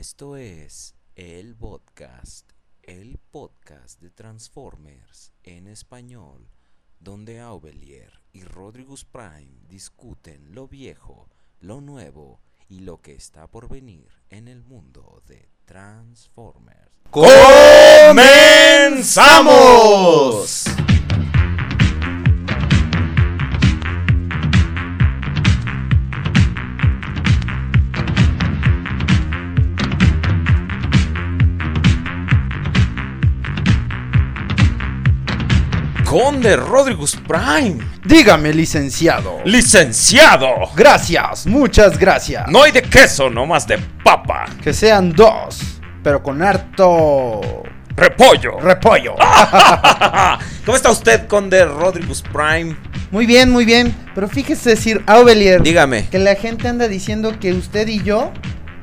Esto es el podcast, el podcast de Transformers en español, donde Aubelier y Rodrigus Prime discuten lo viejo, lo nuevo y lo que está por venir en el mundo de Transformers. ¡Comenzamos! Conde Rodrigus Prime, Dígame, licenciado. licenciado. Gracias, muchas gracias. No hay de queso, no más de papa. Que sean dos, pero con harto Repollo. repollo. ¿Cómo está usted, Conde Rodrigus Prime? Muy bien, muy bien. Pero fíjese, Sir Aubelier, Dígame, que la gente anda diciendo que usted y yo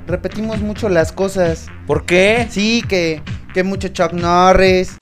repetimos mucho las cosas. ¿por qué? Sí, que, que mucho Chuck Norris.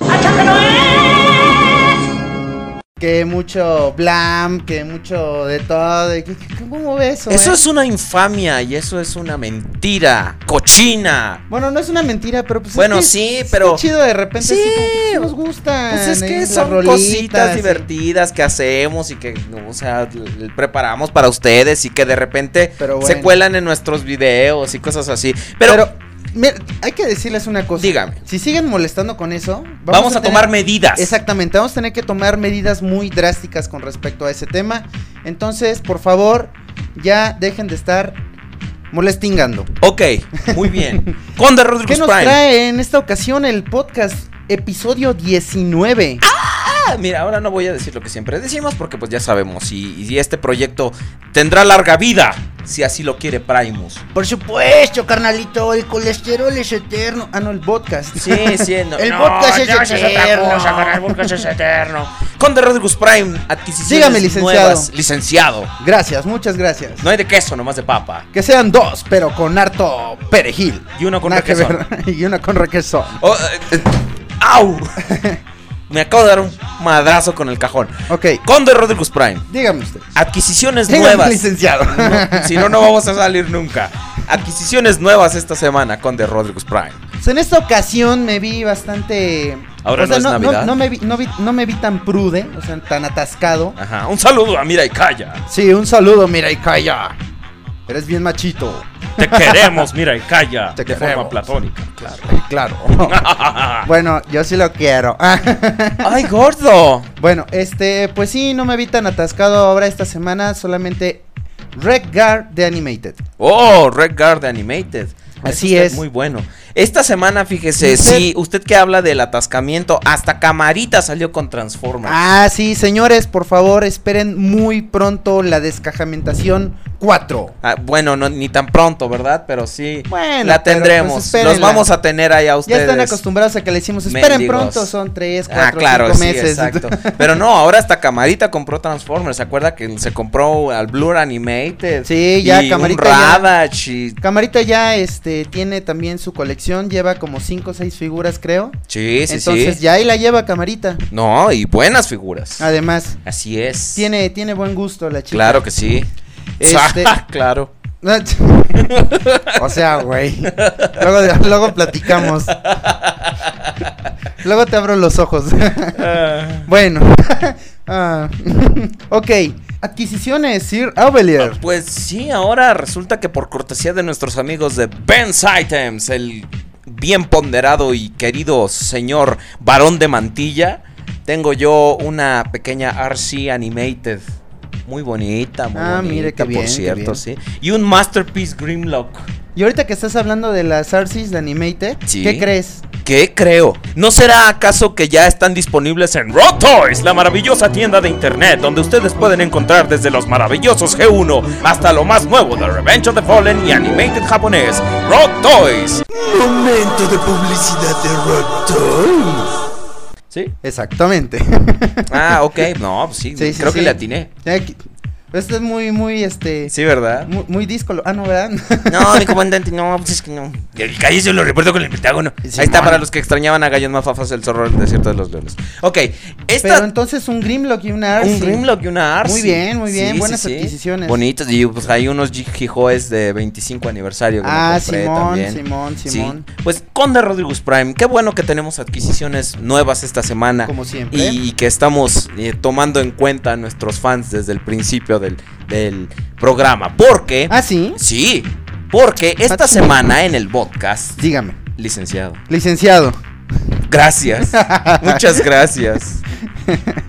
Que mucho Blam, que mucho de todo. que- ¿Cómo ves eso? Eso eh? es una infamia y eso es una mentira. Cochina. Bueno, no es una mentira, pero pues. es Bueno, que sí, pero- chido de repente. Sí. así nos gustan. Pues es eh, que son rolitas, cositas sí. divertidas que hacemos y que, o sea, preparamos para ustedes y que de repente se cuelan en nuestros videos y cosas así. Pero, Pero, mira, hay que decirles una cosa. Dígame. Si siguen molestando con eso, vamos, a, tener- tomar medidas. Exactamente, vamos a tener que tomar medidas muy drásticas con respecto a ese tema. Entonces, por favor, ya dejen de estar molestingando. Ok, muy bien. Conde ¿Qué Rodríguez nos Prime. trae en esta ocasión el podcast episodio 19? Ah, mira, ahora no voy a decir lo que siempre decimos porque pues ya sabemos y, y este proyecto tendrá larga vida si así lo quiere Primus. Por supuesto, carnalito, el colesterol es eterno. Ah, no, el podcast. Sí, sí, no, El no, podcast es no, esa otra eterno. cosa, el podcast es eterno. Conde Rodríguez Prime, adquisiciones Dígame, licenciado. nuevas. Licenciado. Gracias, muchas gracias. No hay de queso, nomás de papa. Que sean dos, pero con harto perejil. Y uno con requesón. y una con requesón. Oh, eh, eh, ¡Au! Me acabo de dar un madrazo con el cajón. Ok, Conde Rodríguez Prime, dígame usted. adquisiciones Dígame, nuevas. licenciado. No, si no, no vamos a salir nunca. Adquisiciones nuevas esta semana, Conde Rodríguez Prime. Pues en esta ocasión me vi bastante. Ahora no es Navidad. No, me vi, no, vi- no me vi tan prude, o sea, tan atascado. Ajá. Un saludo a Mira y Calla. Sí, un saludo, mira y calla. Eres bien machito. Te queremos, Mira y Calla. Te de queremos. forma platónica, claro. Claro. bueno, yo sí lo quiero. ¡Ay, gordo! bueno, este, pues sí, no me vi tan atascado ahora esta semana, solamente Red Guard de Animated. Oh, Red Guard Animated. Así Eso es. Muy bueno. Esta semana, fíjese, Usted- sí, usted que habla del atascamiento, hasta Camarita salió con Transformers. Ah, sí, señores, por favor, esperen muy pronto la descajamentación 4. Ah, bueno, no, ni tan pronto, ¿verdad? Pero sí, Bueno, la pero, tendremos. pues. Los vamos a tener ahí a Ya ustedes. están acostumbrados a que le decimos, esperen Mendigos. pronto, son 3, 4, Ah, claro, 5 sí, meses. exacto. Pero no, ahora hasta Camarita compró Transformers. ¿Se acuerda que se compró al Blur Animated? Sí, ya, y Camarita un ya. Y... Camarita ya este tiene también su colección, lleva como 5 o 6 figuras, creo. Sí, sí, Entonces sí. ya ahí la lleva Camarita. No, y buenas figuras. Además, Así es. tiene tiene buen gusto la chica. Claro que sí. Este- claro. o sea, güey. Luego, luego platicamos. Luego te abro los ojos. bueno. Ah, ok. Adquisiciones, Sir Avelier. Pues sí, ahora resulta que por cortesía de nuestros amigos de Ben's Items, el bien ponderado y querido señor varón de mantilla, tengo yo una pequeña RC Animated. Muy bonita, muy Ah, bonita, mire qué bien, por qué cierto, bien. sí. Y un Masterpiece Grimlock. Y ahorita que estás hablando de las Arcis de Animated, Sí. ¿qué crees? ¿Qué creo? ¿No será acaso que ya están disponibles en Raw Toys, la maravillosa tienda de internet donde ustedes pueden encontrar desde los maravillosos G1 hasta lo más nuevo de Revenge of the Fallen y Animated japonés? Raw Toys. Momento de publicidad de Rock Toys. ¿Sí? Exactamente. Ah, ok. No, pues sí, Sí, sí, creo que le atiné. Esto es muy, muy, este. Sí, ¿verdad? Muy, muy disco. Ah, no, ¿verdad? No, mi comandante, no, pues es que no. El calle se lo recuerdo con el Pentágono. Ahí está para los que extrañaban a Gallos Mafafas, el zorro del desierto de los leones. Ok, esta. Pero entonces un Grimlock y una Arce. un Grimlock y una Arce. Muy bien, muy bien, buenas adquisiciones. Bonitas. Y pues hay unos Jijoes de 25 aniversario que me Ah, compré Simón, también. Simón, Simón. Pues Conde Rodríguez Prime, qué bueno que tenemos adquisiciones nuevas esta semana. Como siempre. Y, que estamos eh, tomando en cuenta a nuestros fans desde el principio del, del programa. Porque. Ah, sí. Sí, porque esta Ah, sí. semana en el podcast, Dígame. licenciado. Licenciado. Gracias. Muchas gracias.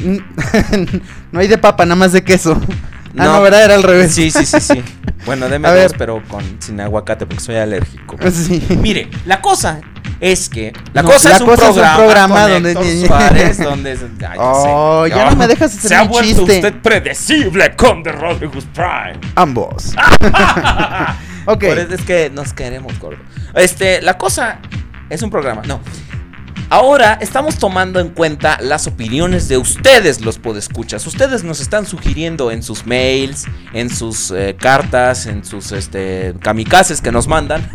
no hay de papa, nada más de queso. Ah, No. no, ¿verdad? Era al revés. Sí, sí, sí, sí. Bueno, deme A dos, ver. pero con sin aguacate porque soy alérgico. Sí. Mire, la cosa es que la No, cosa, la es, un cosa es un programa donde- Héctor Suárez, donde ya Oh, sé. ya no me dejas hacer Se ha mi vuelto chiste. usted predecible con The Rodriguez Prime. Ambos. ok. Por eso es que nos queremos, gordo. Este, la cosa es un programa. No. Ahora estamos tomando en cuenta las opiniones de ustedes, los podescuchas. Ustedes nos están sugiriendo en sus mails, en sus eh, cartas, en sus este, kamikazes que nos mandan.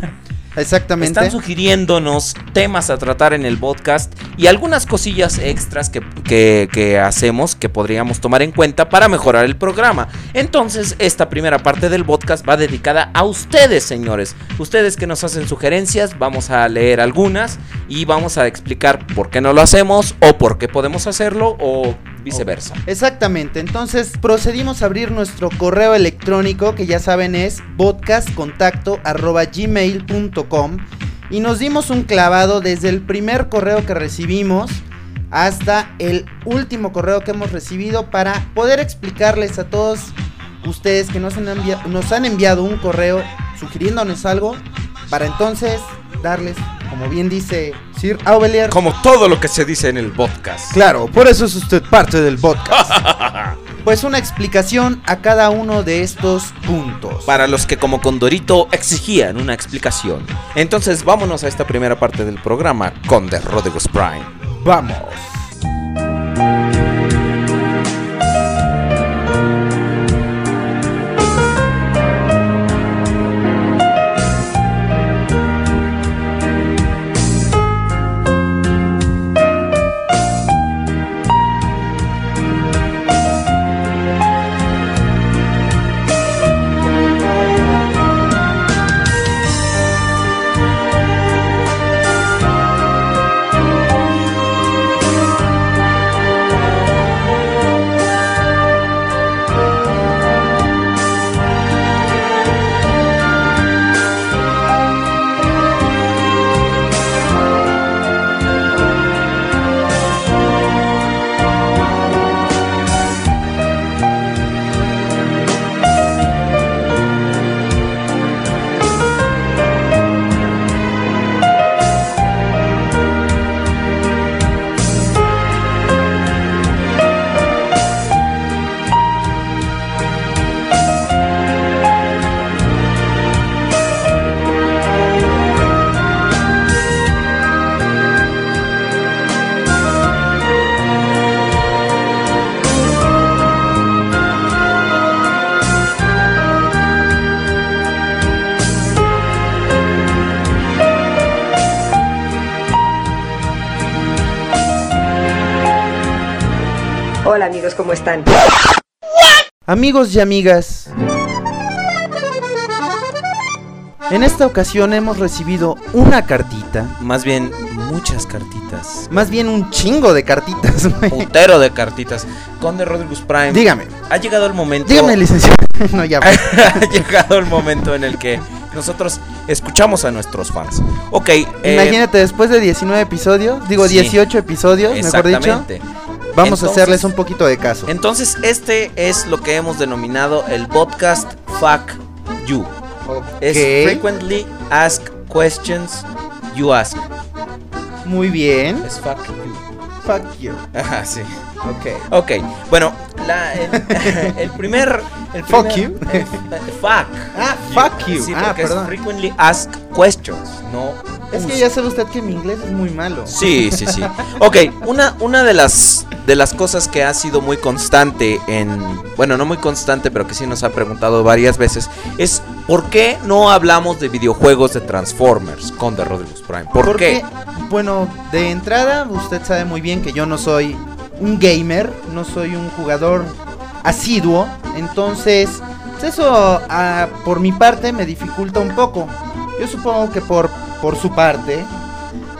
Exactamente. Están sugiriéndonos temas a tratar en el podcast y algunas cosillas extras que, que- que hacemos que podríamos tomar en cuenta para mejorar el programa. Entonces, esta primera parte del podcast va dedicada a ustedes, señores. Ustedes que nos hacen sugerencias, vamos a leer algunas y vamos a explicar por qué no lo hacemos o por qué podemos hacerlo o viceversa. Exactamente, entonces procedimos a abrir nuestro correo electrónico que ya saben es podcastcontacto@gmail.com y nos dimos un clavado desde el primer correo que recibimos hasta el último correo que hemos recibido para poder explicarles a todos ustedes que nos han, nos han enviado un correo sugiriéndonos algo para entonces darles, como bien dice Sir Aubelier, Como todo lo que se dice en el podcast. Claro, por eso es usted parte del podcast. pues una explicación a cada uno de estos puntos. Para los que como Condorito exigían una explicación. Entonces vámonos a esta primera parte del programa con The Rodriguez Prime. Vamos. ¿Cómo están? Amigos y amigas. En esta ocasión hemos recibido una cartita, Más bien, muchas cartitas. más bien un chingo de cartitas. güey. Putero de cartitas. Conde Rodriguez Prime. Dígame, Ha llegado el momento. dígame, licenciado. no, ya. pues. ha llegado el momento en el que nosotros escuchamos a nuestros fans. Ok, eh, Imagínate, después de 19 episodios, digo sí. 18 episodios, mejor dicho, exactamente. Vamos a hacerles un poquito de caso. Entonces, este es lo que hemos denominado el podcast Fuck You. Es Ok, frequently asked questions you ask. Muy bien. Es fuck you. Fuck you. Ajá, sí. Ok. Ok, bueno, la- el, el primer... El Fuck primer- you. el- fuck. Ah, fuck you. Sí, ah, porque es perdón. frequently asked questions, no Es que ya sabe usted que mi inglés es muy malo. Sí, sí, sí. Ok, una, una de las de las cosas que ha sido muy constante en. Bueno, no muy constante, pero que sí nos ha preguntado varias veces. Es ¿por qué no hablamos de videojuegos de Transformers con The Rodriguez Prime? ¿Por Porque, qué? Bueno, de entrada, usted sabe muy bien que yo no soy un gamer, no soy un jugador asiduo, entonces eso ah, por mi parte me dificulta un poco. Yo supongo que por, por su parte,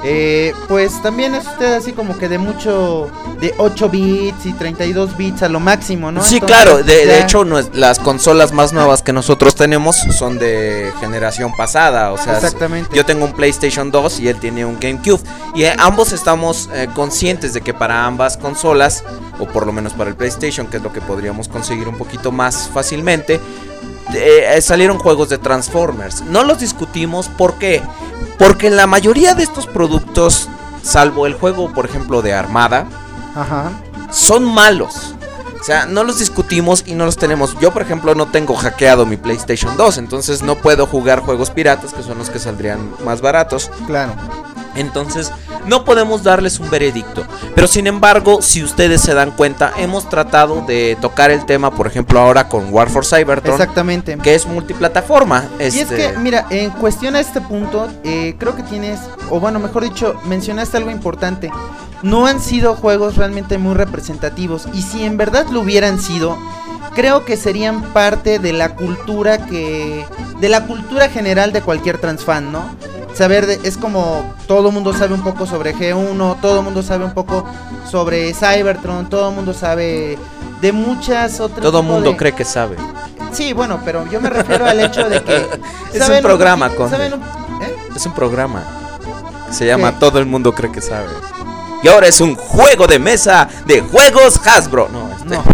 eh, pues también es usted así como que de mucho, de 8 bits y 32 bits a lo máximo, ¿no? Sí, Entonces, claro. De, de hecho, no es- las consolas más nuevas que nosotros tenemos son de generación pasada. O sea, Exactamente. Yo tengo un PlayStation 2 y él tiene un GameCube. Y eh, ambos estamos eh, conscientes de que para ambas consolas, o por lo menos para el PlayStation, que es lo que podríamos conseguir un poquito más fácilmente, eh, salieron juegos de Transformers. No los discutimos, ¿por qué? Porque la mayoría de estos productos, salvo el juego, por ejemplo, de Armada, Ajá. son malos. O sea, no los discutimos y no los tenemos. Yo, por ejemplo, no tengo hackeado mi PlayStation 2, entonces no puedo jugar juegos piratas, que son los que saldrían más baratos. Claro. Entonces, no podemos darles un veredicto. Pero sin embargo, si ustedes se dan cuenta, hemos tratado de tocar el tema, por ejemplo, ahora con War for Cybertron, Exactamente. que es multiplataforma. Y es Este, que, mira, en cuestión a este punto, eh, creo que tienes, o bueno, mejor dicho, mencionaste algo importante. No han sido juegos realmente muy representativos. Y si en verdad lo hubieran sido, creo que serían parte de la cultura que. de la cultura general de cualquier transfan, ¿no? Saber de, es como todo mundo sabe un poco sobre G1, todo mundo sabe un poco sobre Cybertron, todo mundo sabe de muchas otras. todo mundo de- cree que sabe. Sí, bueno, pero yo me refiero al hecho de que Es un programa, saben un- ¿eh? Es un programa. Se llama ¿Qué? Todo el mundo cree que sabe. Y ahora es un juego de mesa de juegos Hasbro. No, este. No.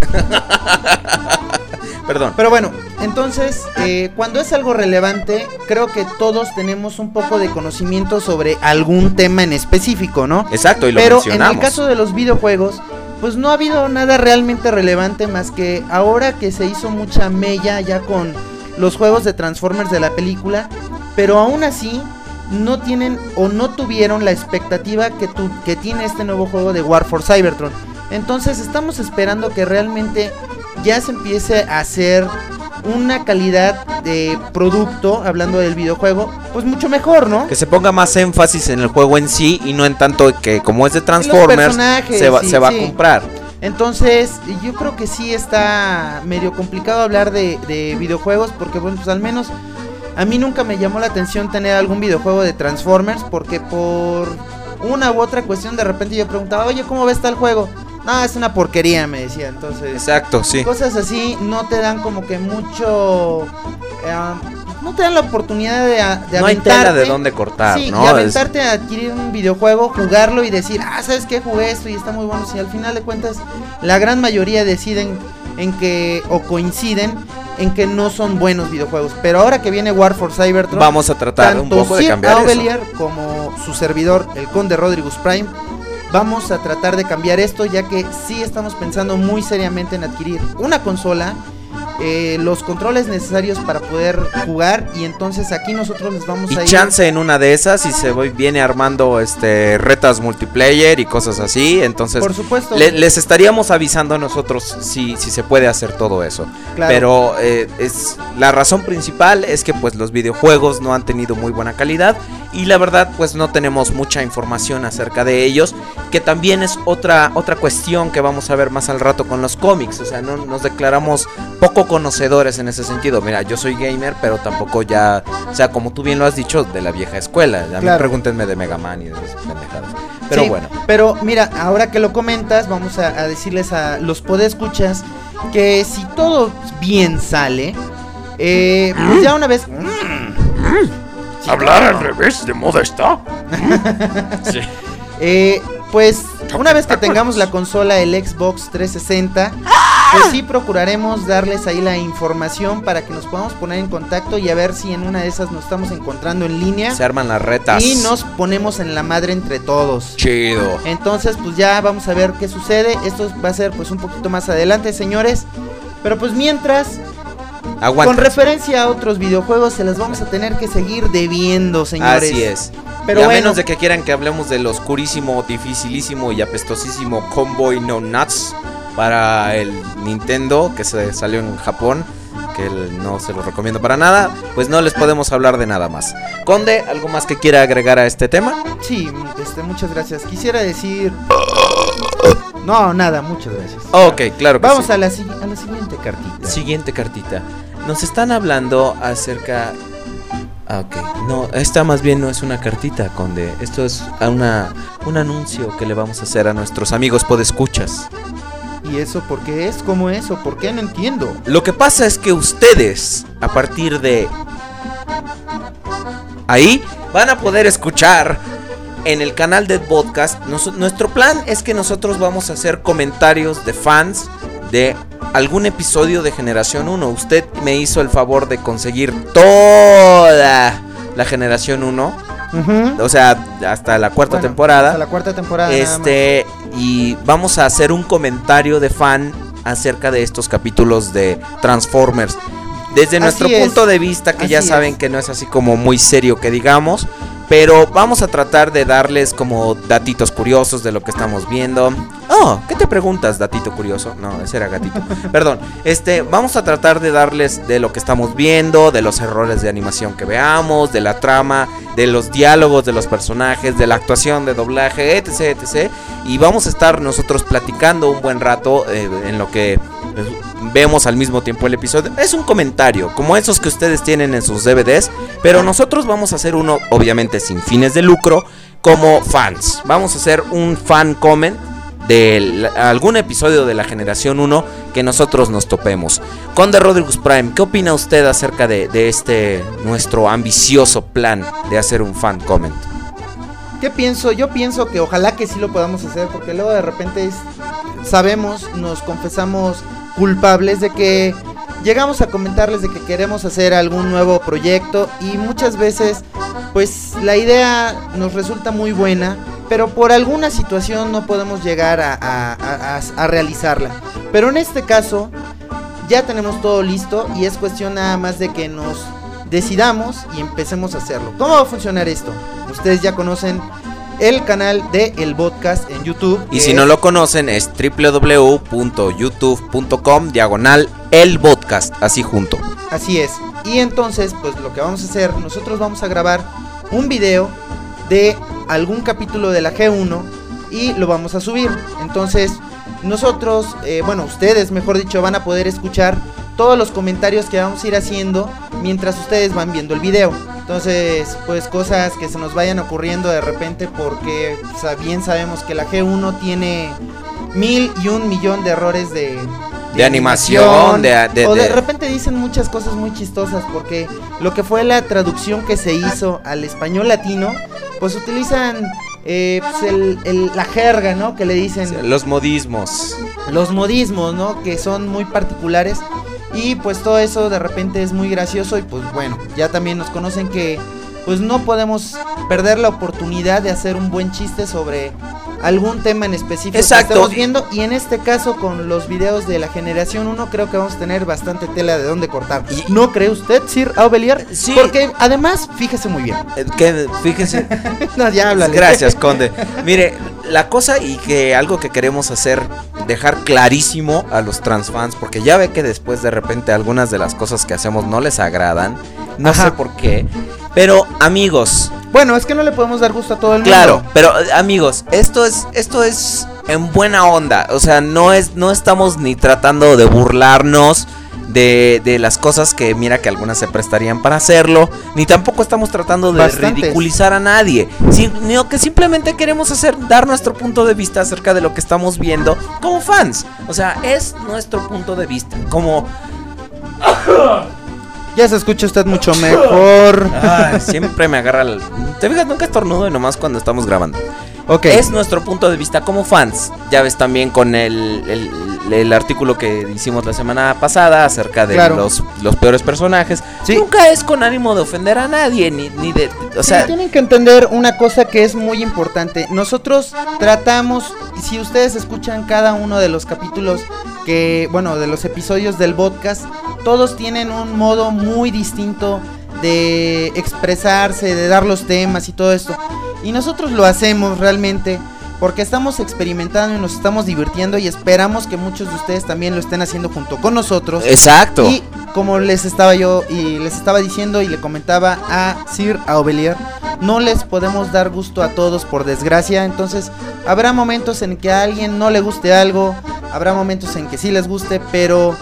Perdón. Pero bueno, entonces, eh, cuando es algo relevante, creo que todos tenemos un poco de conocimiento sobre algún tema en específico, ¿no? Exacto, y lo Pero en mencionamos. el caso de los videojuegos, pues no ha habido nada realmente relevante más que ahora que se hizo mucha mella ya con los juegos de Transformers de la película, pero aún así no tienen o no tuvieron la expectativa que, tu- que tiene este nuevo juego de War for Cybertron. Entonces estamos esperando que realmente ya se empiece a hacer una calidad de producto, hablando del videojuego, pues mucho mejor, ¿no? Que se ponga más énfasis en el juego en sí y no en tanto que como es de Transformers se va, sí, se va sí. a comprar. Entonces, yo creo que sí está medio complicado hablar de, de videojuegos porque, bueno, pues al menos a mí nunca me llamó la atención tener algún videojuego de Transformers porque por una u otra cuestión de repente yo preguntaba, oye, ¿cómo ves tal juego? No, es una porquería, me decía. Entonces, Exacto, sí. cosas así no te dan como que mucho... eh, no te dan la oportunidad de, a- de No hay tela de aventarte. dónde cortar, Sí, ¿no? y Es- aventarte a adquirir un videojuego, jugarlo y decir, ah, ¿sabes qué? Jugué esto y está muy bueno. Si al final de cuentas la gran mayoría deciden en que, o coinciden en que no son buenos videojuegos. Pero ahora que viene War for Cybertron, Vamos a tratar un poco de cambiar eso. Aubelier como su servidor, el Conde Rodriguez Prime, vamos a tratar de cambiar esto, ya que sí estamos pensando muy seriamente en adquirir una consola. Eh, los controles necesarios para poder jugar y entonces aquí nosotros les vamos Y a ir chance en una de esas y se voy- viene armando este retas multiplayer y cosas así, entonces por supuesto le- les estaríamos avisando a nosotros si, si se puede hacer todo eso. claro. Pero eh, es la razón principal es que pues los videojuegos no han tenido muy buena calidad y la verdad pues no tenemos mucha información acerca de ellos, que también es otra otra cuestión que vamos a ver más al rato con los cómics, o sea, no nos declaramos poco conocedores en ese sentido. Mira, yo soy gamer, pero tampoco ya, o sea, como tú bien lo has dicho, de la vieja escuela. A mí Claro. pregúntenme de Mega Man y de esas pendejadas. Pero Sí, bueno. Pero mira, ahora que lo comentas, vamos a, a decirles a los podescuchas que si todo bien sale, eh, pues ya una vez. Hablar al revés de moda está. Eh, pues una vez que tengamos la consola, el Xbox 360, pues sí procuraremos darles ahí la información para que nos podamos poner en contacto y a ver si en una de esas nos estamos encontrando en línea Se arman las retas. y nos ponemos en la madre entre todos. Chido. Entonces, pues ya vamos a ver qué sucede. Esto va a ser pues un poquito más adelante, señores. Pero pues mientras, Aguanta. con referencia a otros videojuegos, se las vamos a tener que seguir debiendo, señores. Así es. Pero y a bueno, menos de que quieran que hablemos del oscurísimo, dificilísimo y apestosísimo Convoy No Nuts para el Nintendo que se salió en Japón, que no se lo recomiendo para nada, pues no les podemos hablar de nada más. Conde, ¿algo más que quiera agregar a este tema? sí, este, muchas gracias. Quisiera decir... No, nada, muchas gracias. Ok, claro que Vamos sí. a la, a la siguiente cartita. Siguiente cartita. Nos están hablando acerca... Ah, ok. No, esta más bien no es una cartita, Conde. Esto es una, un anuncio que le vamos a hacer a nuestros amigos podescuchas. ¿Y eso por qué es? ¿Cómo es? ¿O por qué? No entiendo. Lo que pasa es que ustedes, a partir de ahí, van a poder escuchar en el canal de podcast. Nuestro plan es que nosotros vamos a hacer comentarios de fans de algún episodio de Generación 1. Usted me hizo el favor de conseguir toda la Generación 1, O sea, hasta la cuarta Bueno, temporada. hasta la cuarta temporada. Este, y vamos a hacer un comentario de fan acerca de estos capítulos de Transformers. Desde nuestro Así es. punto de vista, que ya saben es. que no es así como muy serio que digamos, pero vamos a tratar de darles como datitos curiosos de lo que estamos viendo. Oh, ¿qué te preguntas, datito curioso? No, ese era gatito. Perdón. Este, vamos a tratar de darles de lo que estamos viendo, de los errores de animación que veamos, de la trama, de los diálogos de los personajes, de la actuación de doblaje, etc, etc. Y vamos a estar nosotros platicando un buen rato eh, en lo que eh, vemos al mismo tiempo el episodio. Es un comentario, como esos que ustedes tienen en sus DVDs, pero nosotros vamos a hacer uno, obviamente sin fines de lucro, como fans. Vamos a hacer un fan comment de algún episodio de la generación 1 que nosotros nos topemos. Conde Rodriguez Prime, ¿qué opina usted acerca de, este nuestro ambicioso plan de hacer un fan comment? ¿Qué pienso? Yo pienso que ojalá que sí lo podamos hacer porque luego de repente sabemos, nos confesamos culpables de que llegamos a comentarles de que queremos hacer algún nuevo proyecto y muchas veces pues la idea nos resulta muy buena, pero por alguna situación no podemos llegar a, a- a- a- a realizarla. Pero en este caso ya tenemos todo listo y es cuestión nada más de que nos decidamos y empecemos a hacerlo. ¿Cómo va a funcionar esto? Ustedes ya conocen el canal de El Podcast en YouTube. Y si es- no lo conocen es www.youtube.com diagonal el podcast, así junto. Así es. Y entonces, pues lo que vamos a hacer, nosotros vamos a grabar un video de algún capítulo de la G1 y lo vamos a subir. Entonces, nosotros, eh, bueno, ustedes, mejor dicho, van a poder escuchar todos los comentarios que vamos a ir haciendo mientras ustedes van viendo el video. Entonces, pues cosas que se nos vayan ocurriendo de repente porque sa- bien sabemos que la G1 tiene mil y un millón de errores de, De animación, de- de- o de, de- repente dicen muchas cosas muy chistosas porque lo que fue la traducción que se hizo al español latino, pues utilizan eh, pues, el- el- la jerga, ¿no? Que le dicen Los modismos. los modismos, ¿no? Que son muy particulares. Y pues todo eso de repente es muy gracioso y pues bueno, ya también nos conocen que pues no podemos perder la oportunidad de hacer un buen chiste sobre algún tema en específico Exacto. que estamos viendo y en este caso con los videos de la generación 1 creo que vamos a tener bastante tela de dónde cortar. Y- ¿No cree usted, Sir Aubelier? Sí. Porque además, fíjese muy bien. Eh, que, fíjese, no, ya háblale. Gracias, Conde. Mire, la cosa y que algo que queremos hacer, dejar clarísimo a los transfans, porque ya ve que después de repente algunas de las cosas que hacemos no les agradan, no Ajá. sé por qué, pero amigos, Bueno, es que no le podemos dar gusto a todo el mundo. claro, pero amigos, esto es esto es en buena onda, o sea, no es no estamos ni tratando de burlarnos de, de las cosas que mira que algunas se prestarían para hacerlo, ni tampoco estamos tratando de Bastantes. ridiculizar a nadie, sino que simplemente queremos hacer dar nuestro punto de vista acerca de lo que estamos viendo como fans. O sea, es nuestro punto de vista, como Ya se escucha usted mucho mejor. Siempre me agarra el... Te fijas, nunca estornudo y nomás cuando estamos grabando. Ok. Es nuestro punto de vista como fans. Ya ves también con el, el- el artículo que hicimos la semana pasada acerca de Claro. los, los peores personajes. Sí. Nunca es con ánimo de ofender a nadie, ni, ni de... O Sí, sea, tienen que entender una cosa que es muy importante. Nosotros tratamos, y si ustedes escuchan cada uno de los capítulos que, bueno, de los episodios del podcast, todos tienen un modo muy distinto de expresarse, de dar los temas y todo esto. Y nosotros lo hacemos realmente porque estamos experimentando y nos estamos divirtiendo y esperamos que muchos de ustedes también lo estén haciendo junto con nosotros. exacto. Y como les estaba yo y les estaba diciendo y le comentaba a Sir Aubelier, no les podemos dar gusto a todos por desgracia, entonces habrá momentos en que a alguien no le guste algo, habrá momentos en que sí les guste, pero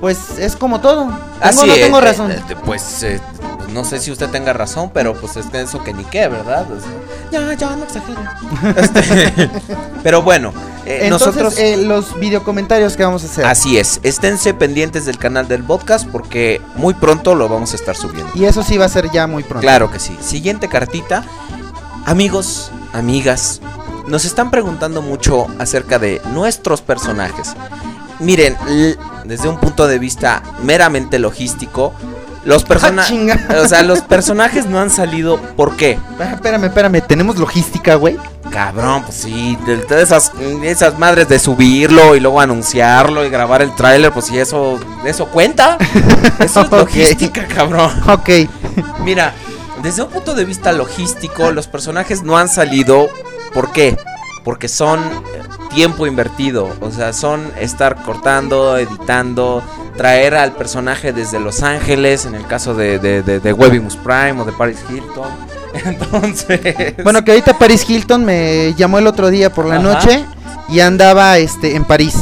pues es como todo. Tengo, Así no tengo eh, razón. eh, pues eh, no sé si usted tenga razón, pero pues es que eso que ni qué, ¿verdad? O sea, ya, ya, no exageres. Este, pero bueno, eh, Entonces, nosotros... eh, los videocomentarios que vamos a hacer. Así es, esténse pendientes del canal del podcast porque muy pronto lo vamos a estar subiendo. Y eso sí va a ser ya muy pronto. Claro que sí. Siguiente cartita. Amigos, amigas, nos están preguntando mucho acerca de nuestros personajes. Miren, desde un punto de vista meramente logístico, los Ah, personajes... chinga. o sea, los personajes no han salido. ¿Por qué? Ah, Espérame, espérame, tenemos logística, güey. Cabrón, pues sí, de, de esas, esas madres de subirlo y luego anunciarlo y grabar el tráiler, pues sí, eso, eso cuenta. Eso es logística, cabrón. Ok. Mira, desde un punto de vista logístico, los personajes no han salido. ¿Por qué? Porque son tiempo invertido. O sea, son estar cortando, editando, traer al personaje desde Los Ángeles, en el caso de, de, de, de Webimus Prime o de Paris Hilton. Entonces. Bueno, que ahorita Paris Hilton me llamó el otro día por la Ajá. noche y andaba este en París.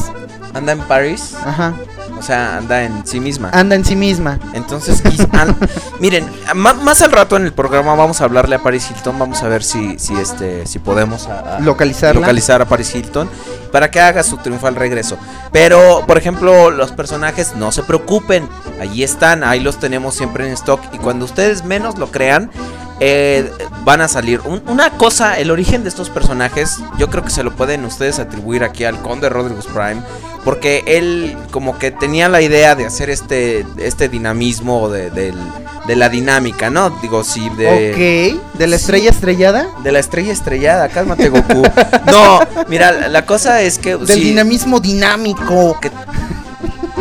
anda en París. Ajá. O sea, anda en sí misma. Anda en sí misma. Entonces, miren, ma- más al rato en el programa vamos a hablarle a Paris Hilton, vamos a ver si, si este, si podemos a- a- localizar a Paris Hilton para que haga su triunfal regreso. Pero, por ejemplo, los personajes no se preocupen, allí están, ahí los tenemos siempre en stock y cuando ustedes menos lo crean. eh, van a salir Un- una cosa, el origen de estos personajes, yo creo que se lo pueden ustedes atribuir aquí al Conde Rodriguez Prime, porque él como que tenía la idea de hacer este, este dinamismo de, de la dinámica, ¿no? Digo, sí, de... ok. ¿De la estrella estrellada? De la estrella estrellada, cálmate Goku. No, mira, la, la cosa es que... Del sí, dinamismo dinámico. que-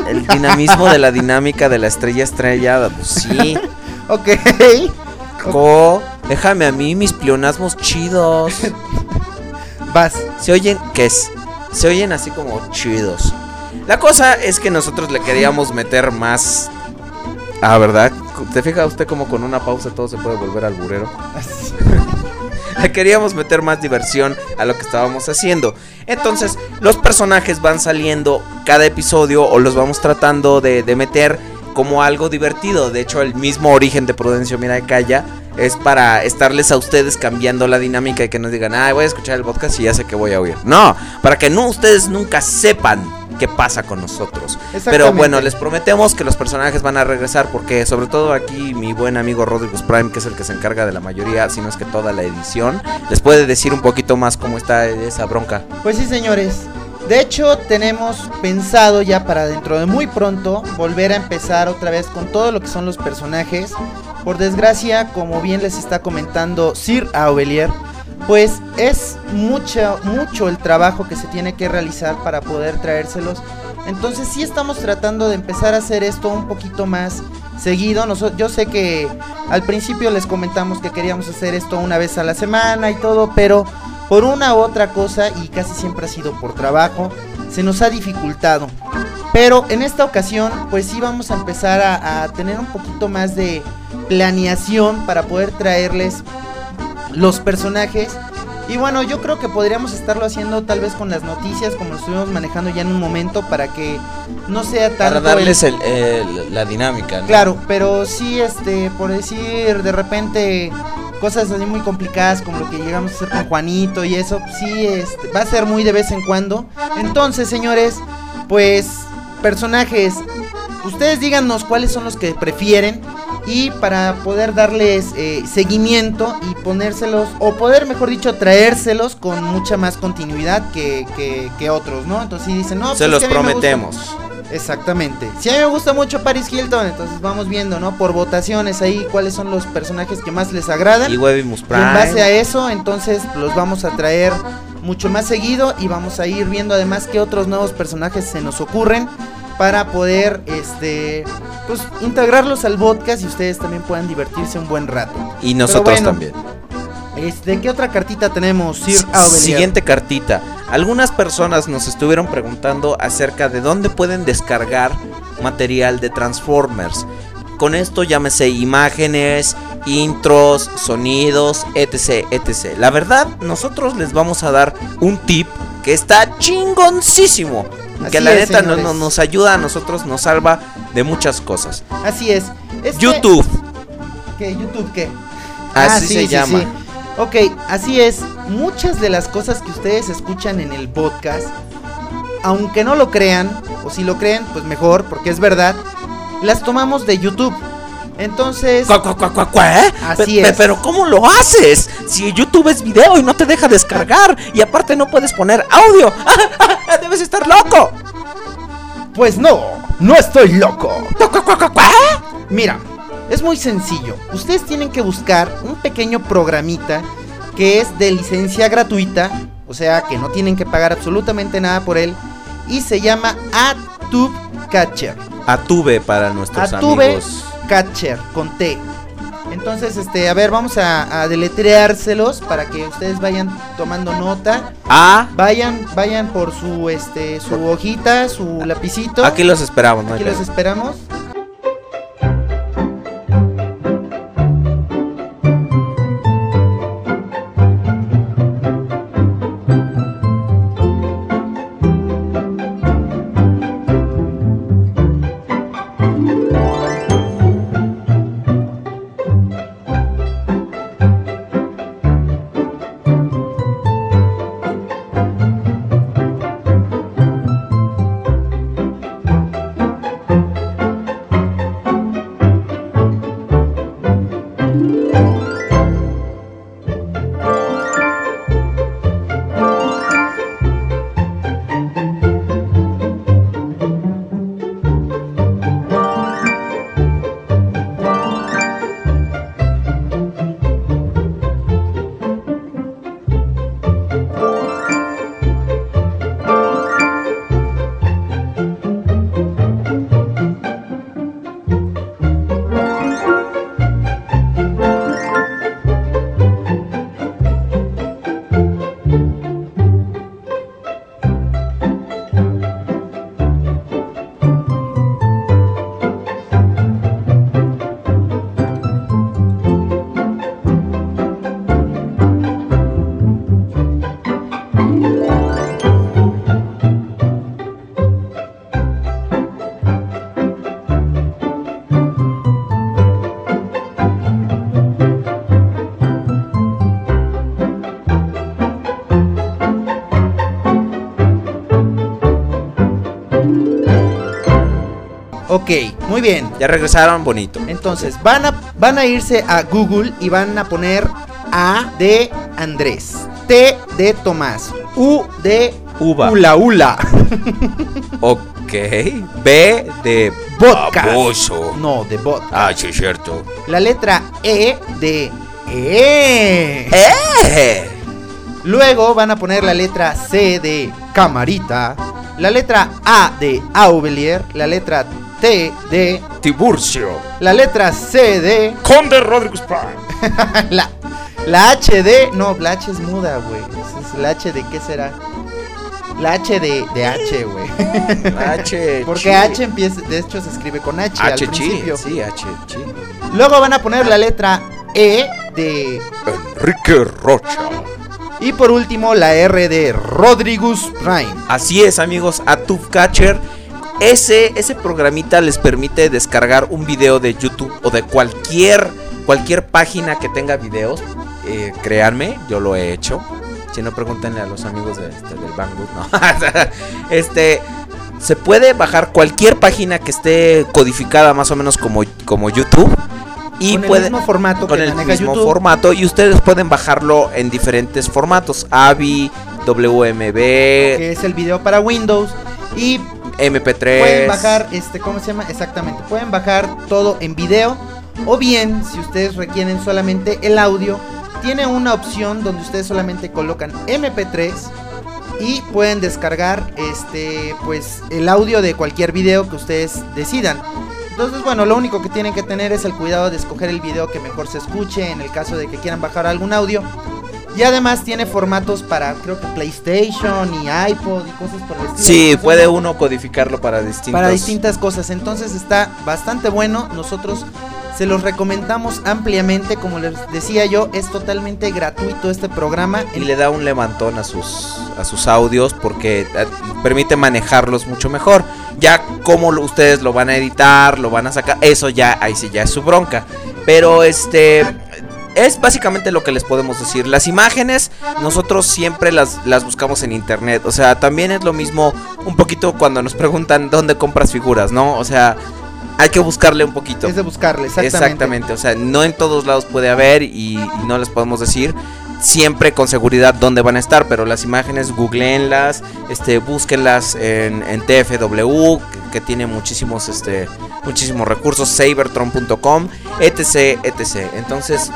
el dinamismo de la dinámica de la estrella estrellada, pues sí. Ok. Co, déjame a mí mis pleonasmos chidos. Vas. Se oyen, ¿qué es? Se oyen así como chidos. La cosa es que nosotros le queríamos meter más... Ah, ¿verdad? ¿Te fija usted como con una pausa todo se puede volver al burero? Le queríamos meter más diversión a lo que estábamos haciendo. Entonces, los personajes van saliendo cada episodio o los vamos tratando de, de meter como algo divertido. De hecho, el mismo origen de Prudencio Mira y Calla es para estarles a ustedes cambiando la dinámica y que nos digan, ah, voy a escuchar el podcast y ya sé que voy a oír. No, para que no ustedes nunca sepan qué pasa con nosotros. Pero bueno, les prometemos que los personajes van a regresar porque sobre todo aquí mi buen amigo Rodrigo Prime, que es el que se encarga de la mayoría, si no es que toda la edición, les puede decir un poquito más cómo está esa bronca. Pues sí, señores. De hecho, tenemos pensado ya para dentro de muy pronto volver a empezar otra vez con todo lo que son los personajes. Por desgracia, como bien les está comentando Sir Aubelier, pues es mucho, mucho el trabajo que se tiene que realizar para poder traérselos. Entonces sí estamos tratando de empezar a hacer esto un poquito más seguido. Noso- yo sé que al principio les comentamos que queríamos hacer esto una vez a la semana y todo, pero por una u otra cosa, y casi siempre ha sido por trabajo, se nos ha dificultado. Pero en esta ocasión, pues sí vamos a empezar a tener un poquito más de planeación para poder traerles los personajes. Y bueno, yo creo que podríamos estarlo haciendo tal vez con las noticias, como lo estuvimos manejando ya en un momento, para que no sea tanto Para darles el- el- la dinámica. ¿no? Claro, pero sí, este, por decir de repente cosas así muy complicadas como lo que llegamos a hacer con Juanito y eso, sí, este, va a ser muy de vez en cuando. Entonces, señores, pues personajes, ustedes díganos cuáles son los que prefieren y para poder darles eh, seguimiento y ponérselos, o poder, mejor dicho, traérselos con mucha más continuidad que, que- que otros, ¿no? Entonces si dicen, no, pues Se los prometemos. Exactamente. Si a mí me gusta mucho Paris Hilton, entonces vamos viendo, ¿no? Por votaciones ahí cuáles son los personajes que más les agradan. Y Webimus Y Prime. en base a eso, entonces los vamos a traer mucho más seguido y vamos a ir viendo además qué otros nuevos personajes se nos ocurren para poder este pues integrarlos al podcast y ustedes también puedan divertirse un buen rato. Y nosotros bueno, también. Este, ¿qué otra cartita tenemos, Sir S- Aubelier? Siguiente cartita. Algunas personas nos estuvieron preguntando acerca de dónde pueden descargar material de Transformers. Con esto llámese imágenes, intros, sonidos, etc, etc. La verdad, nosotros les vamos a dar un tip que está chingoncísimo. Que la es, neta no- nos ayuda a nosotros, nos salva de muchas cosas. Así es. YouTube, ¿Qué? ¿YouTube qué? así se llama. Ok, así es. Muchas de las cosas que ustedes escuchan en el podcast, aunque no lo crean, o si lo creen, pues mejor, porque es verdad, las tomamos de YouTube. Entonces, ¿Cuá, cuá, cuá, cuá, cuá, eh? Así es. Pero ¿cómo lo haces? Si YouTube es video y no te deja descargar y aparte no puedes poner audio. Debes estar loco. pues no, no estoy loco. Cuá, cuá, cuá, cuá, cuá. Mira, es muy sencillo. Ustedes tienen que buscar un pequeño programita que es de licencia gratuita, o sea que no tienen que pagar absolutamente nada por él, y se llama ATube Catcher. Atube para nuestros Atube amigos. Catcher con T. Entonces, este, a ver, vamos a, a deletreárselos para que ustedes vayan tomando nota. A. Vayan, vayan por su, este, su hojita, su lapicito. Aquí los esperamos, Aquí los esperamos. Ok, muy bien. Ya regresaron, bonito. Entonces, van a, van a irse a Google y van a poner A de Andrés, T de Tomás, U de Uva. Ula Ula. Ok. B de Vodka. baboso. No, de bot. Ah, sí, es cierto. La letra E de E. ¡Eh! Luego van a poner la letra C de Camarita, la letra A de Aubelier, la letra T de Tiburcio. la letra C de Conde Rodríguez Prime. la, la H de no, la H es muda, güey. Es La H de qué será? La H de, de H, güey. H. Porque. H empieza, de hecho se escribe con H, al H chi. principio. Sí, H chi. Luego van a poner la letra E de Enrique Rocha. y por último la R de Rodrigus Prime. Así es, amigos, a Catcher. Ese, ese programita les permite descargar un video de YouTube o de cualquier, cualquier página que tenga videos. Eh, créanme, yo lo he hecho. Si no, pregúntenle a los amigos de, este, del Banggood, ¿no? este, se puede bajar cualquier página que esté codificada más o menos como, como YouTube. Y con puede- el mismo formato con que el mismo YouTube. formato y ustedes pueden bajarlo en diferentes formatos, AVI, WMB, que es el video para Windows y MP3. pueden bajar este cómo se llama exactamente pueden bajar todo en video o bien si ustedes requieren solamente el audio tiene una opción donde ustedes solamente colocan MP3 y pueden descargar este pues el audio de cualquier video que ustedes decidan. Entonces bueno lo único que tienen que tener es el cuidado de escoger el video que mejor se escuche en el caso de que quieran bajar algún audio y además tiene formatos para creo que PlayStation y iPod y cosas por el estilo Sí, puede uno codificarlo para distintos. para distintas cosas. Entonces está bastante bueno. Nosotros se los recomendamos ampliamente. Como les decía yo, es totalmente gratuito este programa. y le da un levantón a sus a sus audios porque eh, permite manejarlos mucho mejor. Ya como ustedes lo van a editar, lo van a sacar, eso ya ahí sí ya es su bronca. Pero este es básicamente lo que les podemos decir. Las imágenes nosotros siempre las las buscamos en internet, o sea, también es lo mismo un poquito cuando nos preguntan dónde compras figuras, ¿no? O sea, hay que buscarle un poquito. Es de buscarle, exactamente. Exactamente, o sea, no en todos lados puede haber y, y no les podemos decir siempre con seguridad dónde van a estar, pero las imágenes googleenlas, este, búsquenlas en, TFW, que, que tiene muchísimos, este, muchísimos recursos, sabertron.com, etc, etc. Entonces,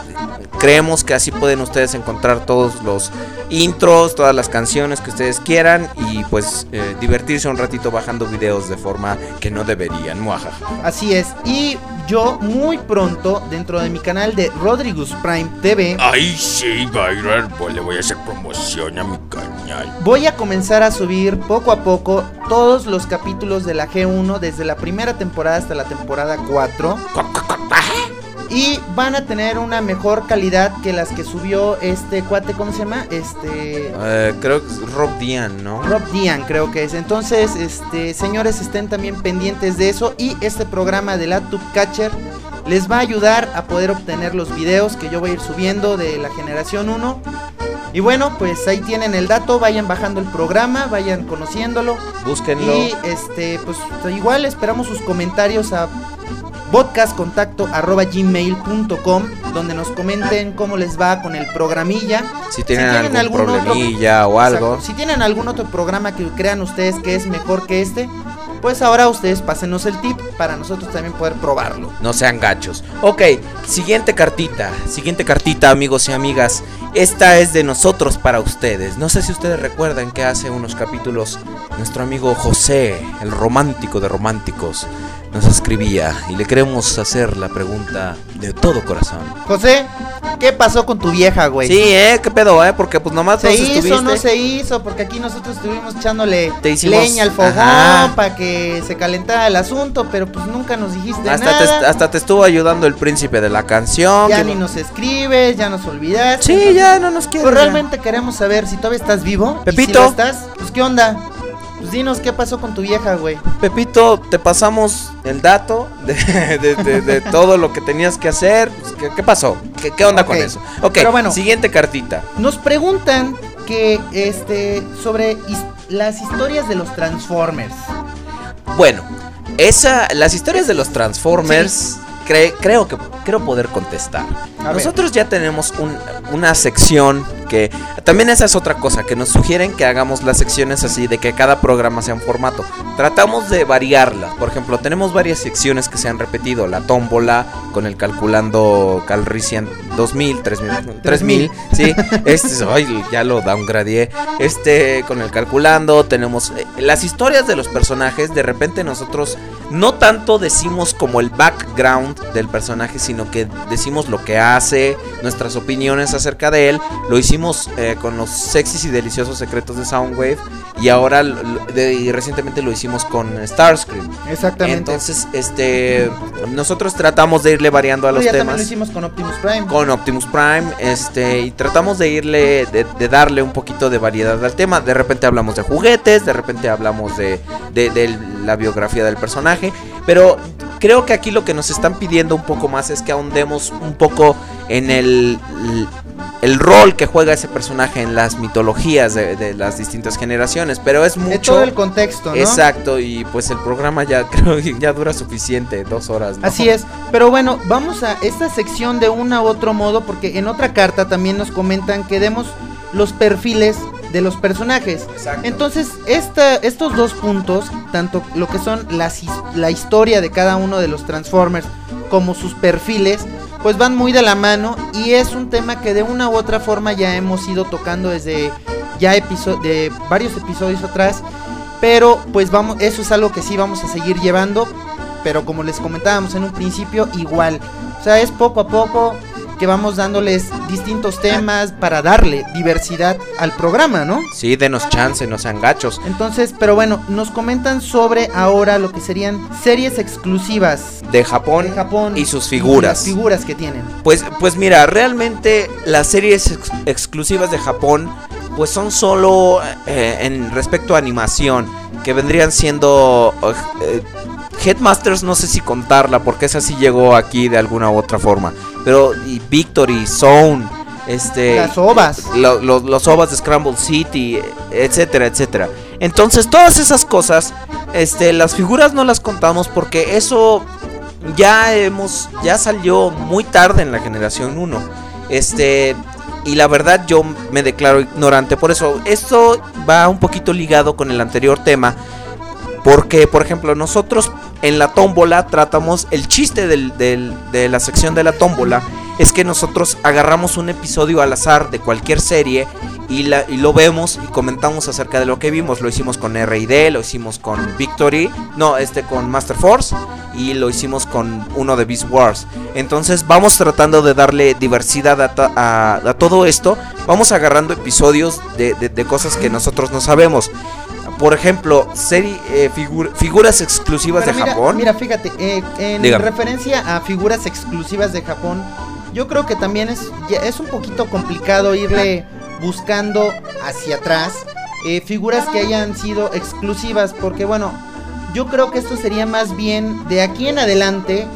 creemos que así pueden ustedes encontrar todos los intros, todas las canciones que ustedes quieran y pues eh, divertirse un ratito bajando videos de forma que no deberían. Muajaja. Así es. Y yo muy pronto, dentro de mi canal de Rodriguez Prime TV, Ay, sí, Byron, pues le voy a hacer promoción a mi canal. voy a comenzar a subir poco a poco todos los capítulos de la G1 desde la primera temporada hasta la temporada 4. Y van a tener una mejor calidad que las que subió este cuate, ¿cómo se llama? Este... Eh, creo que es Rob Dian, ¿no? Rob Dian creo que es. Entonces, este, señores, estén también pendientes de eso. Y este programa de la Catcher les va a ayudar a poder obtener los videos que yo voy a ir subiendo de la generación 1. Y bueno, pues ahí tienen el dato, vayan bajando el programa, vayan conociéndolo. Búsquenlo. Y este, pues igual esperamos sus comentarios a podcastcontacto@gmail.com donde nos comenten cómo les va con el programilla. si tienen, tienen algún algún otro- problemilla o algo. Si tienen algún otro programa que crean ustedes que es mejor que este, pues ahora ustedes pásenos el tip para nosotros también poder probarlo. No sean gachos. Ok, siguiente cartita. Siguiente cartita, amigos y amigas. Esta es de nosotros para ustedes. No sé si ustedes recuerdan que hace unos capítulos nuestro amigo José, el romántico de románticos, nos escribía y le queremos hacer la pregunta de todo corazón. José, ¿qué pasó con tu vieja, güey? Sí, eh, qué pedo, eh, porque pues nomás ¿Se nos hizo estuviste- no se hizo? Porque aquí nosotros estuvimos echándole Te hicimos- leña al fogón para que se calentara el asunto, pero pues nunca nos dijiste hasta te, nada. hasta te estuvo ayudando el príncipe de la canción. ya que ni no- nos escribes, ya nos olvidaste. Sí, entonces, ya no nos quiere. Pues realmente queremos saber si todavía estás vivo. y Pepito. si lo estás, pues qué onda. Pues dinos qué pasó con tu vieja, güey. Pepito, te pasamos el dato de, de- de- de todo lo que tenías que hacer. Pues, ¿qué, qué pasó? ¿Qué, qué onda con eso? Ok, pero bueno. siguiente cartita. Nos preguntan que este sobre his- las historias de los Transformers. Bueno, esa, las historias de los Transformers, cre- creo que creo poder contestar. A ver. Nosotros ya tenemos un- una sección que también esa es otra cosa que nos sugieren que hagamos las secciones así de que cada programa sea un formato. Tratamos de variarlas. Por ejemplo, tenemos varias secciones que se han repetido, la tómbola con el calculando Calrissian 2000, 3000, 3000, sí. Este, ay, ya lo downgradeé. Este con el calculando tenemos eh, las historias de los personajes, de repente nosotros no tanto decimos como el background del personaje, sino que decimos lo que hace, nuestras opiniones acerca de él. Lo hicimos eh, con los sexys y deliciosos secretos de Soundwave y ahora de- y recientemente lo hicimos con Starscream. Exactamente. Entonces, este, nosotros tratamos de irle variando a los ya también temas lo hicimos con Optimus Prime. con Optimus Prime, este, y tratamos de irle, de, de darle un poquito de variedad al tema. De repente hablamos de juguetes, de repente hablamos de, de, de la biografía del personaje, pero creo que aquí lo que nos están pidiendo un poco más es que ahondemos un poco en el el rol que juega ese personaje en las mitologías de, de las distintas generaciones, pero es De mucho... todo el contexto, ¿no? Exacto, y pues el programa ya creo que ya dura suficiente, dos horas. ¿no? Así es, pero bueno, vamos a esta sección de una u otro modo, porque en otra carta también nos comentan que demos los perfiles de los personajes. Exacto. Entonces, esta, estos dos puntos, tanto lo que son las, la historia de cada uno de los Transformers como sus perfiles, pues van muy de la mano y es un tema que de una u otra forma ya hemos ido tocando desde ya de varios episodios atrás, pero pues vamos, eso es algo que sí vamos a seguir llevando, pero como les comentábamos en un principio, igual, o sea, es poco a poco que vamos dándoles distintos temas para darle diversidad al programa, ¿no? Sí, denos chance, no sean gachos. Entonces, pero bueno, nos comentan sobre ahora lo que serían series exclusivas De Japón, de Japón y sus figuras. las figuras que tienen. Pues, pues mira, realmente las series ex- exclusivas de Japón, pues son solo eh, en respecto a animación, que vendrían siendo eh, Headmasters, no sé si contarla, porque esa sí llegó aquí de alguna u otra forma. Pero y Victory, Zone, este, Las ovas. lo- lo- los ovas de Scramble City, etcétera, etcétera. Entonces, todas esas cosas, este, las figuras no las contamos porque eso ya hemos, ya salió muy tarde en la generación 1. Este, y la verdad yo me declaro ignorante. Por eso, esto va un poquito ligado con el anterior tema. Porque, por ejemplo, nosotros en la tómbola tratamos el chiste de la sección de la tómbola. Es que nosotros agarramos un episodio al azar de cualquier serie y, lo vemos y comentamos acerca de lo que vimos. Lo hicimos con R&D, lo hicimos con Victory, no, este con Master Force y lo hicimos con uno de Beast Wars. Entonces vamos tratando de darle diversidad a, todo esto. Vamos agarrando episodios de cosas que nosotros no sabemos. Por ejemplo, serie, eh, figur- figuras exclusivas Pero de mira, Japón. Mira, fíjate, eh, en Dígame. referencia a figuras exclusivas de Japón, yo creo que también es, es un poquito complicado irle buscando hacia atrás eh, figuras que hayan sido exclusivas, porque bueno, yo creo que esto sería más bien de aquí en adelante.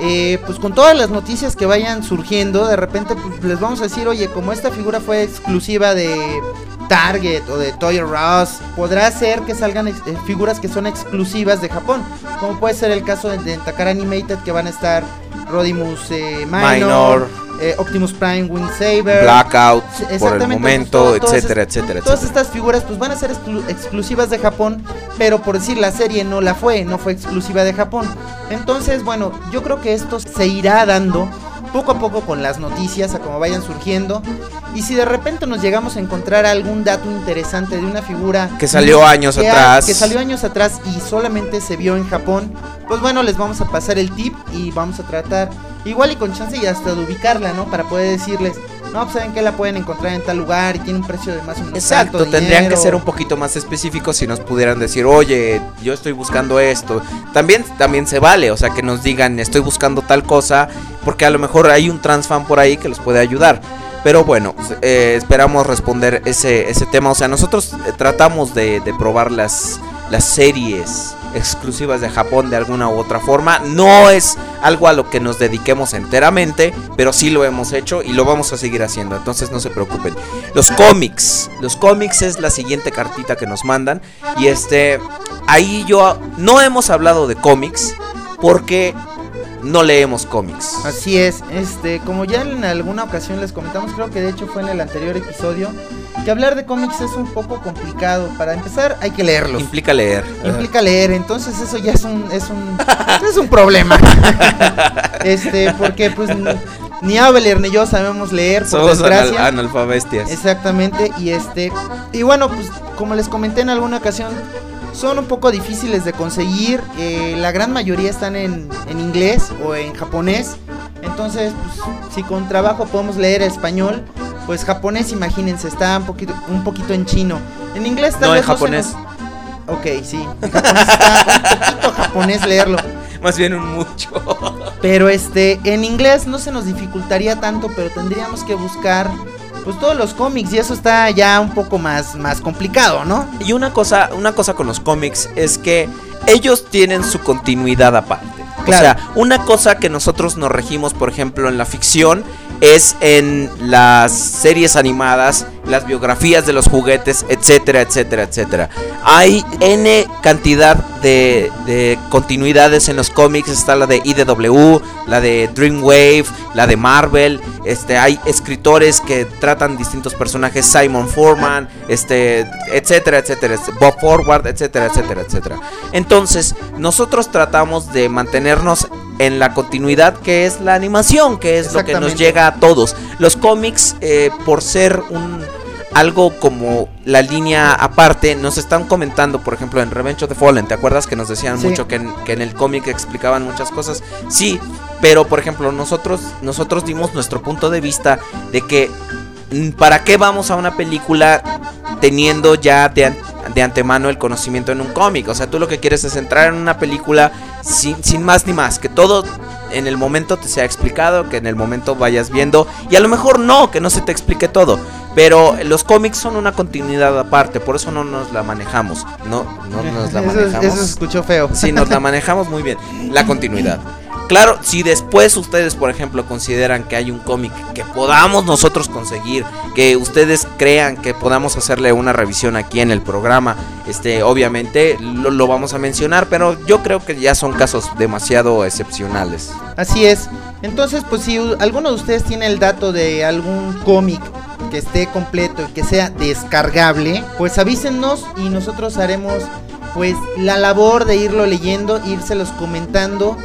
eh, pues con todas las noticias que vayan surgiendo, de repente pues, les vamos a decir, oye, como esta figura fue exclusiva de Target o de Toy R Us, podrá ser que salgan eh, figuras que son exclusivas de Japón, como puede ser el caso de, de Takara Animated que van a estar Rodimus eh, Minor, Minor, eh, Optimus Prime Wing Saber, Blackout, por el momento, pues, todas etcétera, es- etcétera, Todas etcétera. estas figuras pues van a ser exclu- exclusivas de Japón, pero por decir la serie no la fue, no fue exclusiva de Japón. Entonces, bueno, yo creo que esto se irá dando poco a poco con las noticias a como vayan surgiendo. Y si de repente nos llegamos a encontrar algún dato interesante de una figura Que salió años que, atrás. que salió años atrás y solamente se vio en Japón, pues bueno, les vamos a pasar el tip y vamos a tratar igual y con chance y hasta de ubicarla, ¿no? Para poder decirles, no, pues saben que la pueden encontrar en tal lugar y tiene un precio de más o menos Exacto, tanto tendrían que dinero". ser un poquito más específicos si nos pudieran decir, oye, yo estoy buscando esto. También, también se vale, o sea, que nos digan, estoy buscando tal cosa, porque a lo mejor hay un trans fan por ahí que los puede ayudar. Pero bueno, eh, esperamos responder ese, ese tema. O sea, nosotros eh, tratamos de, de probar las, las series exclusivas de Japón de alguna u otra forma. No es algo a lo que nos dediquemos enteramente, pero sí lo hemos hecho y lo vamos a seguir haciendo. Entonces no se preocupen. Los cómics. Los cómics es la siguiente cartita que nos mandan. Y este. Ahí yo. No hemos hablado de cómics. Porque no leemos cómics. Así es, este, como ya en alguna ocasión les comentamos, creo que de hecho fue en el anterior episodio, que hablar de cómics es un poco complicado. Para empezar, hay que leerlos. Implica leer. Implica leer, entonces eso ya es un, es un, es un problema. este, porque pues ni Abel ni yo sabemos leer, por Somos desgracia. anal- analfabestias. Exactamente, y este, y bueno, pues como les comenté en alguna ocasión, son un poco difíciles de conseguir. eh, la gran mayoría están en, en inglés o en japonés. Entonces, pues, si con trabajo podemos leer español, pues japonés, imagínense, está un poquito, un poquito en chino. En inglés tal No, en vez se japonés. nos- Ok, sí. En japonés está un poquito japonés leerlo. Más bien un mucho. Pero este, en inglés no se nos dificultaría tanto, pero tendríamos que buscar pues todos los cómics y eso está ya un poco más, más complicado, ¿no? Y una cosa, una cosa con los cómics es que ellos tienen su continuidad aparte. Claro. O sea, una cosa que nosotros nos regimos, por ejemplo, en la ficción, es en las series animadas, las biografías de los juguetes, etcétera, etcétera, etcétera. Hay N cantidad de, de continuidades en los cómics. Está la de IDW, la de Dreamwave, la de Marvel. Este, hay escritores que tratan distintos personajes, Simon Foreman, este, etcétera, etcétera, Bob Forward, etcétera, etcétera, etcétera. Entonces, nosotros tratamos de mantenernos en la continuidad que es la animación, que es lo que nos llega a todos. Los cómics, eh, por ser un algo como la línea aparte, nos están comentando, por ejemplo, en Revenge of the Fallen, ¿te acuerdas que nos decían Sí. mucho que en, que en el cómic explicaban muchas cosas? Sí, pero por ejemplo, nosotros, nosotros dimos nuestro punto de vista de que ¿para qué vamos a una película teniendo ya de, an- de antemano el conocimiento en un cómic? O sea, tú lo que quieres es entrar en una película sin, sin más ni más, que todo en el momento te sea explicado, que en el momento vayas viendo, y a lo mejor no, que no se te explique todo. Pero los cómics son una continuidad aparte, por eso no nos la manejamos. No, no nos la eso, manejamos. eso se escuchó feo. Sí, nos la manejamos muy bien. La continuidad. Claro, si después ustedes, por ejemplo, consideran que hay un cómic que podamos nosotros conseguir, que ustedes crean que podamos hacerle una revisión aquí en el programa, este, obviamente lo, vamos a mencionar, pero yo creo que ya son casos demasiado excepcionales. Así es. Entonces, pues si alguno de ustedes tiene el dato de algún cómic que esté completo y que sea descargable, pues avísenos y nosotros haremos pues la labor de irlo leyendo, írselos comentando.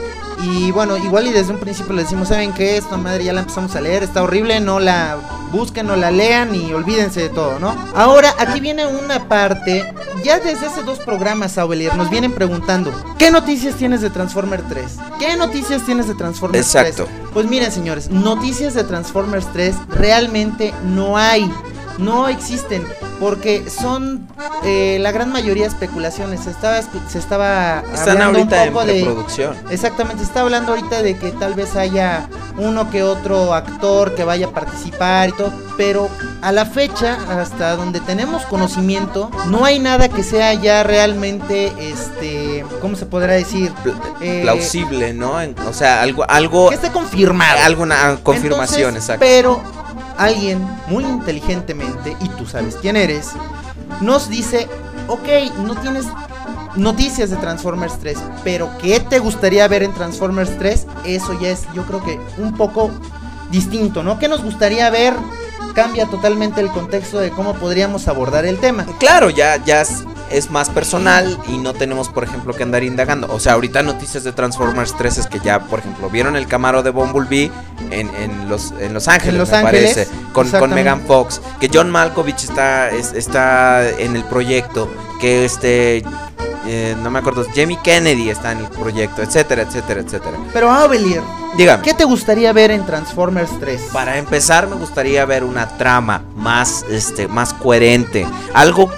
Y bueno, igual y desde un principio le decimos, ¿saben qué? Esta madre ya la empezamos a leer, está horrible, no la busquen, no la lean y olvídense de todo, ¿no? Ahora, aquí viene una parte, ya desde hace dos programas, Aubelier, nos vienen preguntando, ¿qué noticias tienes de Transformer 3? ¿Qué noticias tienes de Transformers 3? Exacto. Pues miren, señores, noticias de Transformers 3 realmente no hay. No existen. Porque son eh, la gran mayoría especulaciones. Se estaba, se estaba Están hablando ahorita un en poco de. preproducción. Exactamente, se está hablando ahorita de que tal vez haya uno que otro actor que vaya a participar y todo, pero a la fecha, hasta donde tenemos conocimiento, no hay nada que sea ya realmente, este, ¿cómo se podrá decir? Eh, Plausible, ¿no? En- o sea, algo, algo, Que esté confirmado. alguna confirmación, Entonces, exacto. Pero alguien muy inteligentemente, y tú sabes quién eres, nos dice, ok, no tienes noticias de Transformers 3, pero ¿qué te gustaría ver en Transformers 3? Eso ya es, yo creo que un poco distinto, ¿no? ¿Qué nos gustaría ver? Cambia totalmente el contexto de cómo podríamos abordar el tema. Claro, ya, ya es, es más personal y no tenemos, por ejemplo, que andar indagando. O sea, ahorita noticias de Transformers 3 es que ya, por ejemplo, vieron el Camaro de Bumblebee en, en los, en Los Ángeles, Los me Ángeles, parece, con, con. Megan Fox. Que John Malkovich está, es- está en el proyecto. Que este, eh, no me acuerdo, Jamie Kennedy está en el proyecto, etcétera, etcétera, etcétera. Pero Avelier, Dígame. ¿qué te gustaría ver en Transformers 3? Para empezar, me gustaría ver una trama más, este, más coherente. Algo.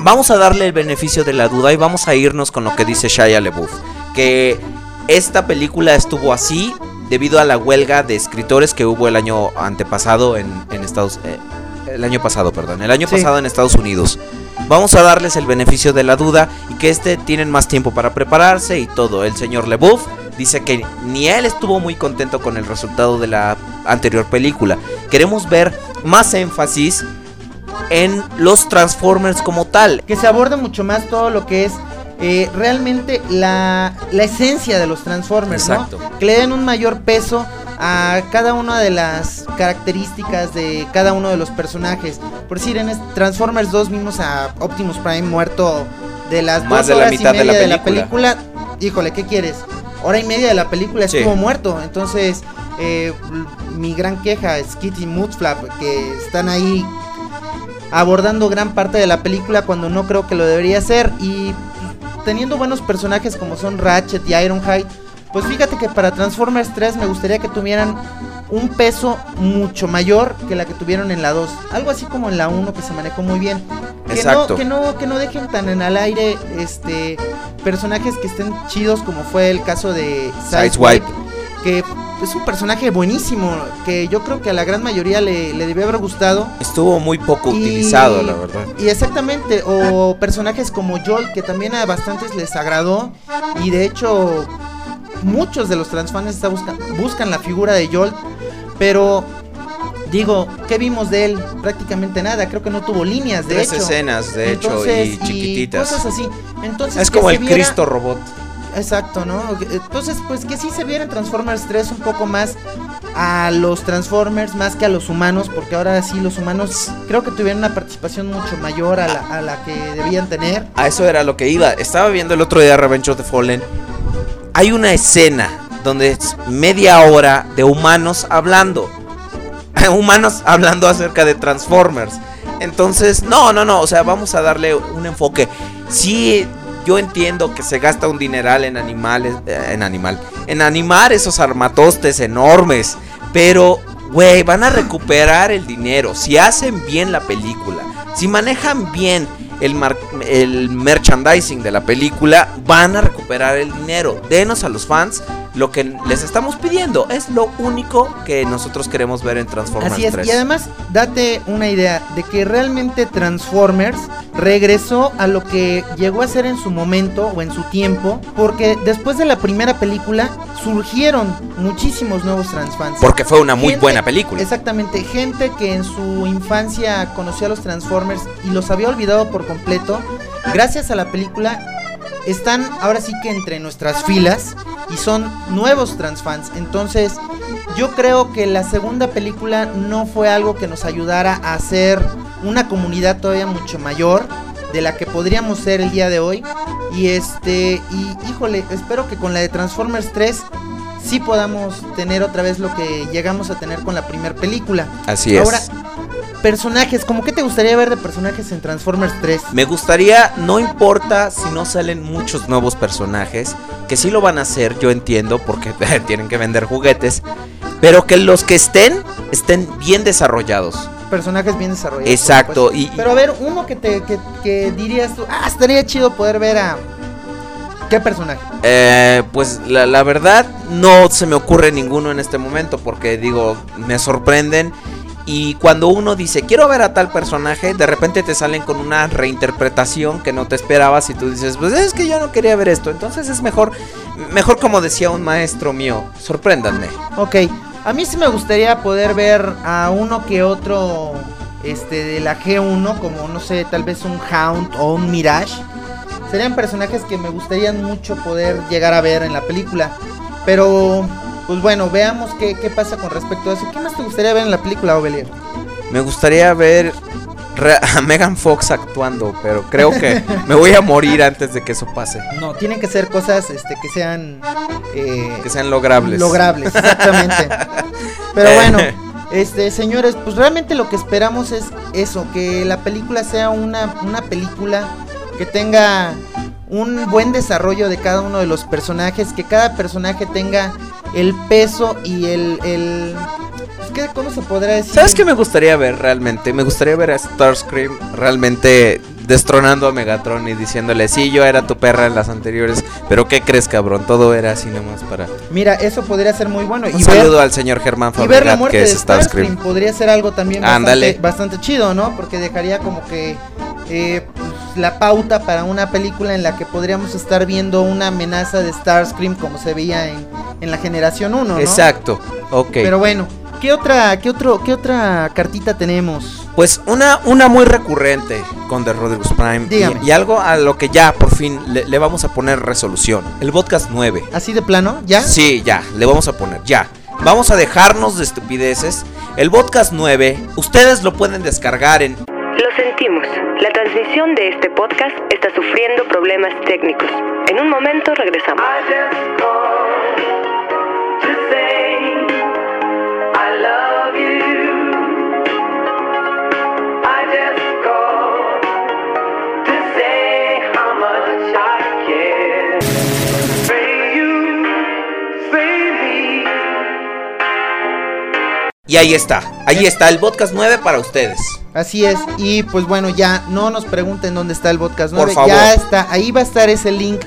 Vamos a darle el beneficio de la duda y vamos a irnos con lo que dice Shia LeBouf. Que esta película estuvo así debido a la huelga de escritores que hubo el año antepasado en, en Estados eh, el año pasado, perdón, el año Sí. pasado en Estados Unidos. Vamos a darles el beneficio de la duda y que este tienen más tiempo para prepararse y todo. El señor LeBouf dice que ni él estuvo muy contento con el resultado de la anterior película. Queremos ver más énfasis en los Transformers como tal. que se aborde mucho más todo lo que es eh, realmente la, la esencia de los Transformers, ¿no? Exacto. Que le den un mayor peso a cada una de las características de cada uno de los personajes. Por decir, en Transformers 2 vimos a Optimus Prime muerto de las Más dos de la horas mitad y de la media película. Híjole, ¿qué quieres? Hora y media de la película Sí. estuvo muerto. Entonces, eh, mi gran queja es Kitty y Mudflap, que están ahí abordando gran parte de la película cuando no creo que lo debería hacer y teniendo buenos personajes como son Ratchet y Ironhide, pues fíjate que para Transformers 3 me gustaría que tuvieran un peso mucho mayor que la que tuvieron en la 2, algo así como en la 1 que se manejó muy bien. Que Exacto. no que no que no dejen tan en al aire este personajes que estén chidos como fue el caso de Sideswipe. Que es un personaje buenísimo que yo creo que a la gran mayoría le, le debió haber gustado. Estuvo muy poco Y- utilizado, la verdad. Y exactamente, o personajes como Joel, que también a bastantes les agradó. Y de hecho, muchos de los transfans buscan, buscan la figura de Jolt, pero digo, ¿qué vimos de él? Prácticamente nada, creo que no tuvo líneas, de Tres hecho. escenas, de Entonces, hecho, y chiquititas. cosas así. Entonces, es como el viera- Cristo robot. Exacto, ¿no? Entonces, pues que sí se viera en Transformers 3 un poco más a los Transformers más que a los humanos, porque ahora sí los humanos creo que tuvieron una participación mucho mayor a la, a la que debían tener. A eso era lo que iba. Estaba viendo el otro día Revenge of the Fallen. Hay una escena donde es media hora de humanos hablando. humanos hablando acerca de Transformers. Entonces, no, no, no. O sea, vamos a darle un enfoque. Sí, yo entiendo que se gasta un dineral en animales. eh, en animal. En animar esos armatostes enormes. Pero, güey, van a recuperar el dinero. Si hacen bien la película. Si manejan bien el, mar- el merchandising de la película, van a recuperar el dinero. Denos a los fans lo que les estamos pidiendo. Es lo único que nosotros queremos ver en Transformers Así es, 3. y además date una idea de que realmente Transformers regresó a lo que llegó a ser en su momento o en su tiempo, porque después de la primera película surgieron muchísimos nuevos transfans. Porque fue una muy Gente- buena película. Exactamente, gente que en su infancia conoció a los Transformers y los había olvidado por completo, gracias a la película están ahora sí que entre nuestras filas y son nuevos transfans. Entonces, yo creo que la segunda película no fue algo que nos ayudara a hacer una comunidad todavía mucho mayor de la que podríamos ser el día de hoy. Y este, y híjole, espero que con la de Transformers 3 sí podamos tener otra vez lo que llegamos a tener con la primera película. Así Ahora, es. Personajes, ¿cómo que te gustaría ver de personajes en Transformers 3? Me gustaría, no importa si no salen muchos nuevos personajes, que sí lo van a hacer, yo entiendo, porque tienen que vender juguetes, pero que los que estén, estén bien desarrollados. Personajes bien desarrollados. Exacto, y- Pero a ver, uno que te que, que dirías tú, ah, estaría chido poder ver a ¿Qué personaje? Eh, pues la, la verdad no se me ocurre ninguno en este momento porque digo, me sorprenden y cuando uno dice quiero ver a tal personaje, de repente te salen con una reinterpretación que no te esperabas y tú dices, pues es que yo no quería ver esto, entonces es mejor, mejor como decía un maestro mío, sorpréndanme. Ok, a mí sí me gustaría poder ver a uno que otro este de la G1, como no sé, tal vez un Hound o un Mirage. Serían personajes que me gustaría mucho poder llegar a ver en la película. Pero, pues bueno, veamos qué, qué pasa con respecto a eso. ¿Qué más te gustaría ver en la película, Ovelier? Me gustaría ver a Megan Fox actuando, pero creo que me voy a morir antes de que eso pase, No, tienen que ser cosas este, que sean... eh, que sean logrables. Logrables, exactamente. Pero bueno, este, señores, pues realmente lo que esperamos es eso, que la película sea una, una película que tenga un buen desarrollo de cada uno de los personajes, que cada personaje tenga el peso y el... el pues, ¿qué- ¿Cómo se podrá decir? ¿Sabes qué me gustaría ver realmente? Me gustaría ver a Starscream realmente destronando a Megatron y diciéndole, sí, yo era tu perra en las anteriores, pero ¿qué crees, cabrón? Todo era así nomás para... Mira, eso podría ser muy bueno. Un y ver, saludo al señor Germán Fabregat, que es Starscream. Podría ser algo también Ándale. bastante, bastante chido, ¿no? Porque dejaría como que eh, la pauta para una película en la que podríamos estar viendo una amenaza de Starscream como se veía en, en la generación 1, ¿no? Exacto, ok. Pero bueno, ¿qué otra, qué otro, qué otra cartita tenemos? Pues una, una muy recurrente con The Rodriguez Prime y, y algo a lo que ya por fin le, le vamos a poner resolución. El podcast 9. ¿Así de plano? ¿Ya? Sí, ya, le vamos a poner, ya. Vamos a dejarnos de estupideces. El podcast 9, ustedes lo pueden descargar en Lo sentimos. La transmisión de este podcast está sufriendo problemas técnicos. En un momento regresamos. Y ahí está, ahí está el podcast 9 para ustedes. Así es, y pues bueno, ya no nos pregunten dónde está el podcast Por 9, favor. ya está, ahí va a estar ese link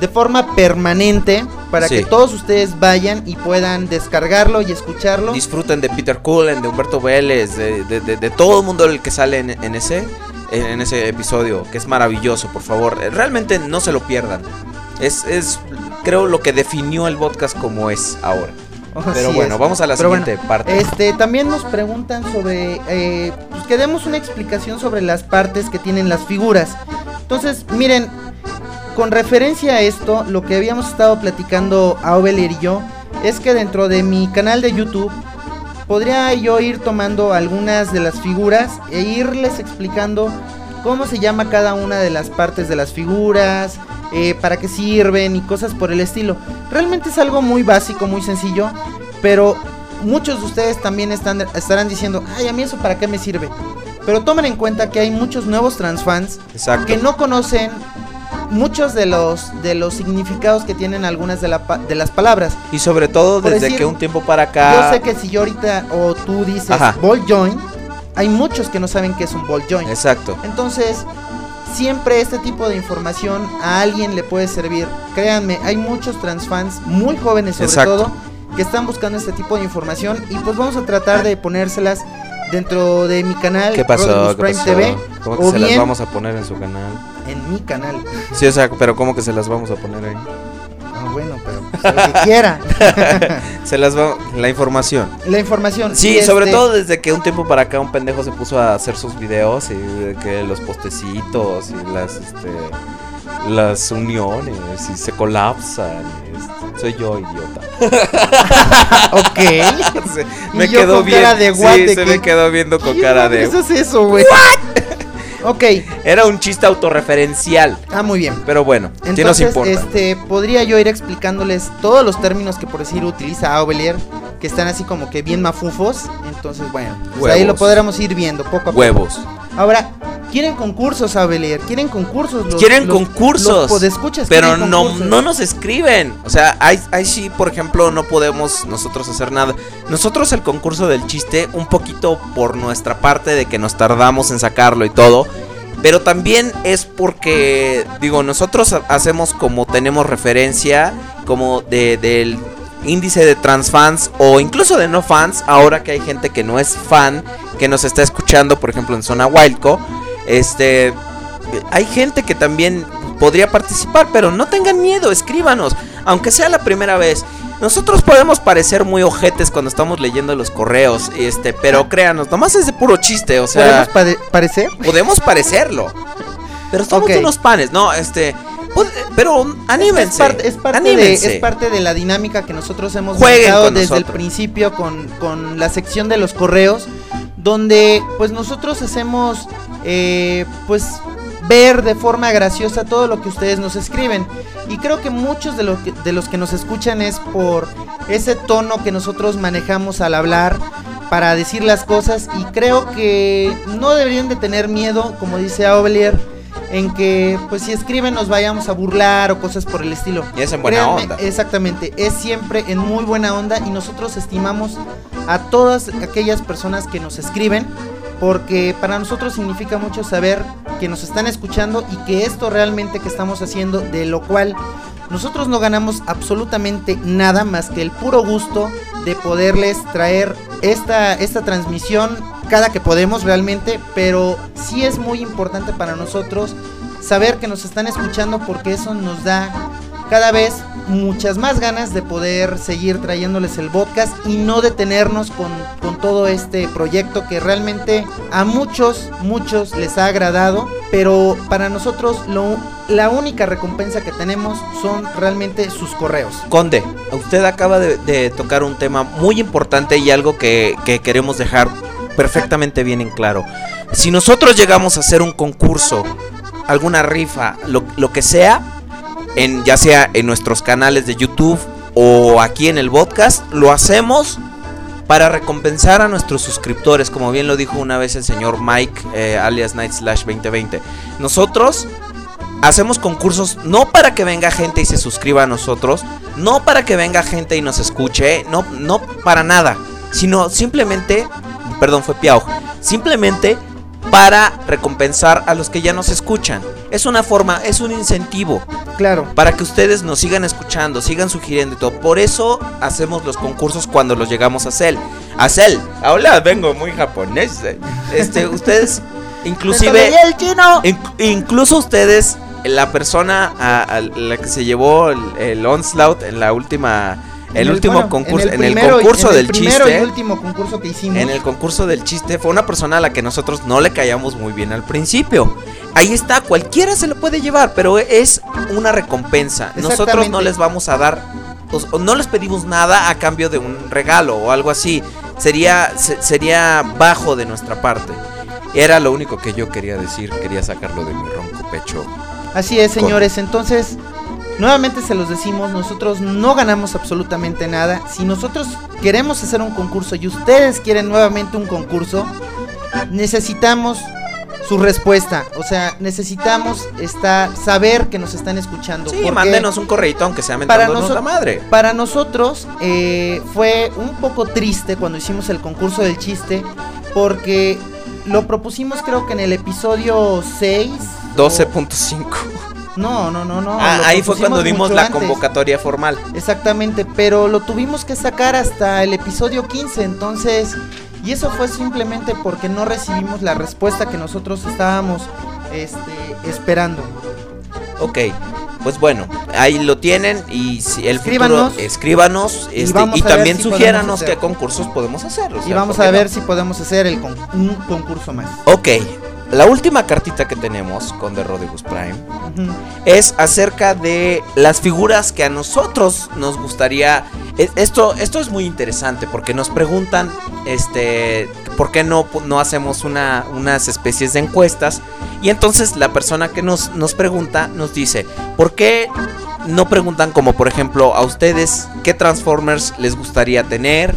de forma permanente para Sí. que todos ustedes vayan y puedan descargarlo y escucharlo. Disfruten de Peter Cullen, de Humberto Vélez, de, de- de- de todo el mundo el que sale en, en ese, en, en ese episodio, que es maravilloso, por favor. Eh, Realmente no se lo pierdan. Es, es creo, lo que definió el podcast como es ahora. Pero bueno, es. vamos a la Pero siguiente bueno, parte. Este, también nos preguntan sobre, eh, pues que demos una explicación sobre las partes que tienen las figuras. Entonces, miren, con referencia a esto, lo que habíamos estado platicando Aubelier y yo, es que dentro de mi canal de YouTube, podría yo ir tomando algunas de las figuras e irles explicando cómo se llama cada una de las partes de las figuras, eh, para qué sirven y cosas por el estilo. Realmente es algo muy básico, muy sencillo, pero muchos de ustedes también están, estarán diciendo, ay, a mí eso para qué me sirve. Pero tomen en cuenta que hay muchos nuevos transfans Exacto. que no conocen muchos de los de los significados que tienen algunas de, la pa- de las palabras. Y sobre todo Por desde decir, que un tiempo para acá. Yo sé que si yo ahorita o tú dices Ajá. ball joint, hay muchos que no saben qué es un ball joint. Exacto. Entonces, siempre este tipo de información a alguien le puede servir. Créanme, hay muchos transfans muy jóvenes sobre Exacto. todo que están buscando este tipo de información y pues vamos a tratar de ponérselas dentro de mi canal ¿Qué pasó? ¿Qué Prime pasó? TV ¿Cómo que o se las bien vamos a poner en su canal? en mi canal. Sí, o sea, pero ¿cómo que se las vamos a poner ahí? Bueno, pero pues, lo que quiera. Se las va la información. La información. Sí, Y, sobre este, todo desde que un tiempo para acá un pendejo se puso a hacer sus videos y que los postecitos y las este las uniones y se colapsan. y es- soy yo idiota. Ok. Se- me quedó bien. cara de sí, se que- me quedó viendo con ¿Qué cara de es eso, güey? Ok. Era un chiste autorreferencial, Ah, muy bien. pero bueno, ¿qué nos Entonces, importa? este, podría yo ir explicándoles todos los términos que por decir utiliza Aubelier, que están así como que bien mafufos. Entonces, bueno, pues ahí lo podremos ir viendo poco a poco. Huevos. Ahora, quieren concursos, Aubelier, quieren concursos. Los, Quieren los- concursos, los podescuchas pero quieren no, concursos. no nos escriben. O sea, ahí, ahí sí, por ejemplo, no podemos nosotros hacer nada. Nosotros el concurso del chiste, un poquito por nuestra parte de que nos tardamos en sacarlo y todo. Pero también es porque, digo, nosotros ha- hacemos como tenemos referencia, como de, del índice de transfans o incluso de no fans, ahora que hay gente que no es fan, que nos está escuchando, por ejemplo, en Zona Wildco. Este, hay gente que también podría participar, pero no tengan miedo, escríbanos, aunque sea la primera vez. Nosotros podemos parecer muy ojetes cuando estamos leyendo los correos, este, pero créanos, nomás es de puro chiste, o sea, ¿Podemos parecer? podemos parecerlo. Pero somos Ok. unos panes, no, este, pero anímense. Es parte, es parte de, anímense. es parte de la dinámica que nosotros hemos con desde el nosotros. principio con, con la sección de los correos, donde pues nosotros hacemos eh, pues ver de forma graciosa todo lo que ustedes nos escriben. Y creo que muchos de, lo que- de los que nos escuchan es por ese tono que nosotros manejamos al hablar para decir las cosas y creo que no deberían de tener miedo, como dice Aubelier, en que pues si escriben nos vayamos a burlar o cosas por el estilo. Y es en buena Créanme, onda. Exactamente, es siempre en muy buena onda y nosotros estimamos a todas aquellas personas que nos escriben porque para nosotros significa mucho saber que nos están escuchando y que esto realmente que estamos haciendo, de lo cual nosotros no ganamos absolutamente nada más que el puro gusto de poderles traer esta, esta transmisión cada que podemos realmente, pero sí es muy importante para nosotros saber que nos están escuchando porque eso nos da cada vez muchas más ganas de poder seguir trayéndoles el podcast y no detenernos con, con todo este proyecto que realmente a muchos, muchos les ha agradado, pero para nosotros lo, la única recompensa que tenemos son realmente sus correos. Conde, usted acaba de, de tocar un tema muy importante y algo que, que queremos dejar perfectamente bien en claro. Si nosotros llegamos a hacer un concurso, alguna rifa, lo, lo que sea, en, ya sea en nuestros canales de YouTube o aquí en el podcast, lo hacemos para recompensar a nuestros suscriptores, como bien lo dijo una vez el señor Mike, eh, alias Night Slash 2020. Nosotros hacemos concursos no para que venga gente y se suscriba a nosotros, no para que venga gente y nos escuche, no, no para nada, sino simplemente, perdón, fue Piau, simplemente para recompensar a los que ya nos escuchan. Es una forma, es un incentivo Claro. para que ustedes nos sigan escuchando, sigan sugiriendo y todo. Por eso hacemos los concursos cuando los llegamos a hacer. A hacer. Ahora vengo muy japonés. Este, ustedes inclusive el chino! Inc- incluso ustedes la persona a, a la que se llevó el, el onslaught en la última el, último bueno, concurso en el, primero concurso en el del primero chiste y último concurso que hicimos. en el concurso del chiste fue una persona a la que nosotros no le callamos muy bien al principio. Ahí está, cualquiera se lo puede llevar, pero es una recompensa. Nosotros no les vamos a dar, o no les pedimos nada a cambio de un regalo o algo así. Sería, se- sería bajo de nuestra parte. Era lo único que yo quería decir, quería sacarlo de mi ronco pecho. Así es, señores. Entonces, nuevamente se los decimos, nosotros no ganamos absolutamente nada. Si nosotros queremos hacer un concurso y ustedes quieren nuevamente un concurso, necesitamos su respuesta. O sea, necesitamos estar, saber que nos están escuchando. Sí, mándenos un correito aunque sea para mentándonos noso- la madre. Para nosotros eh, fue un poco triste cuando hicimos el concurso del chiste, porque lo propusimos creo que en el episodio 6. o- 12.5. No, no, no, no. Ah, ahí fue cuando dimos la antes. convocatoria formal. Exactamente, pero lo tuvimos que sacar hasta el episodio 15, entonces, y eso fue simplemente porque no recibimos la respuesta que nosotros estábamos este, esperando. Ok, pues bueno, ahí lo tienen y si el Escríbanos. futuro escríbanos Y este, y también si sugiéranos qué concursos podemos hacer. o y vamos ¿por a ver no? si podemos hacer el con- un concurso más. Ok, la última cartita que tenemos con The Rodriguez Prime es acerca de las figuras que a nosotros nos gustaría. e- Esto, esto es muy interesante porque nos preguntan, este, ¿por qué no, no hacemos una, unas especies de encuestas? Y entonces la persona que nos, nos pregunta nos dice, ¿por qué no preguntan como por ejemplo a ustedes qué Transformers les gustaría tener?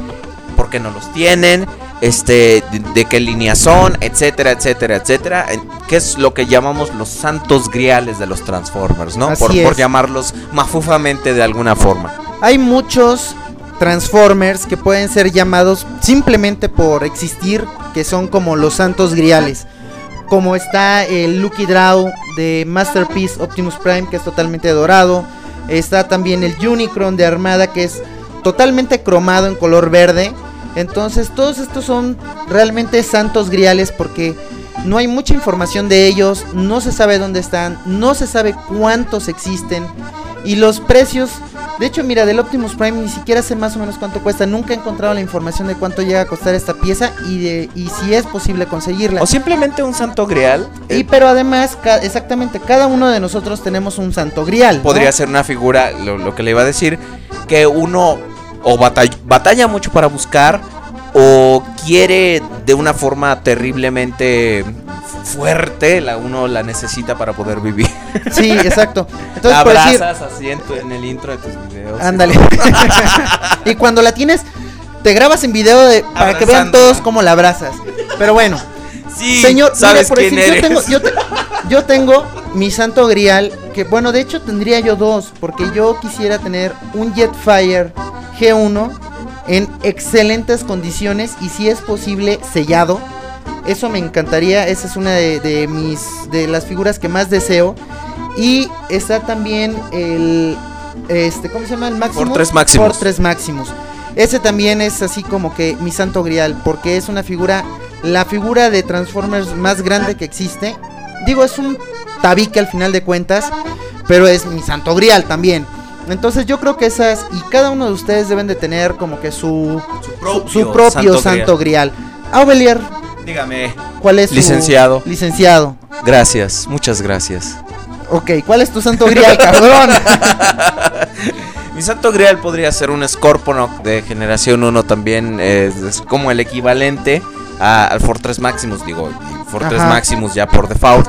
¿Por qué no los tienen? Este, de, de qué línea son, etcétera, etcétera, etcétera. ¿Qué es lo que llamamos los santos griales de los Transformers, no? Así Por, por es. llamarlos mafufamente de alguna forma. Hay muchos Transformers que pueden ser llamados simplemente por existir, que son como los santos griales. Como está el Lucky Draw de Masterpiece Optimus Prime, que es totalmente dorado. Está también el Unicron de Armada, que es totalmente cromado en color verde. Entonces todos estos son realmente santos griales porque no hay mucha información de ellos, no se sabe dónde están, no se sabe cuántos existen y los precios. De hecho, mira, del Optimus Prime ni siquiera sé más o menos cuánto cuesta. Nunca he encontrado la información de cuánto llega a costar esta pieza y, de, y si es posible conseguirla. O simplemente un santo grial. y eh, pero además, ca- exactamente, cada uno de nosotros tenemos un santo grial. ¿no? podría ser una figura, lo, lo que le iba a decir, que uno o batalla, batalla mucho para buscar o quiere de una forma terriblemente fuerte, la uno la necesita para poder vivir. Sí, exacto. Entonces, la por decir, abrazas así en, tu- en el intro de tus videos. Ándale. y cuando la tienes, te grabas en video de, para que vean todos cómo la abrazas. Pero bueno, Sí, señor, mire, sabes por quién decir, eres. yo tengo, yo, te- yo tengo mi santo grial, que bueno, de hecho tendría yo dos, porque yo quisiera tener un Jetfire G1 en excelentes condiciones y si es posible sellado. Eso me encantaría, esa es una de, de mis de las figuras que más deseo. Y está también el este, ¿cómo se llama? El Maximus. Fortress Maximus. Fortress Maximus. Ese también es así como que mi santo grial, porque es una figura, la figura de Transformers más grande que existe. Digo, es un tabique al final de cuentas, pero es mi santo grial también. Entonces yo creo que esas, y cada uno de ustedes deben de tener como que su, su, su propio santo, grial. Aubelier, Dígame. ¿cuál es su- Licenciado. Licenciado. Gracias, muchas gracias. Ok, ¿cuál es tu santo grial, cabrón? Mi santo grial podría ser un Scorponok de generación 1 también, eh, es como el equivalente a- al Fortress Maximus, digo, Fortress Ajá. Maximus ya por default.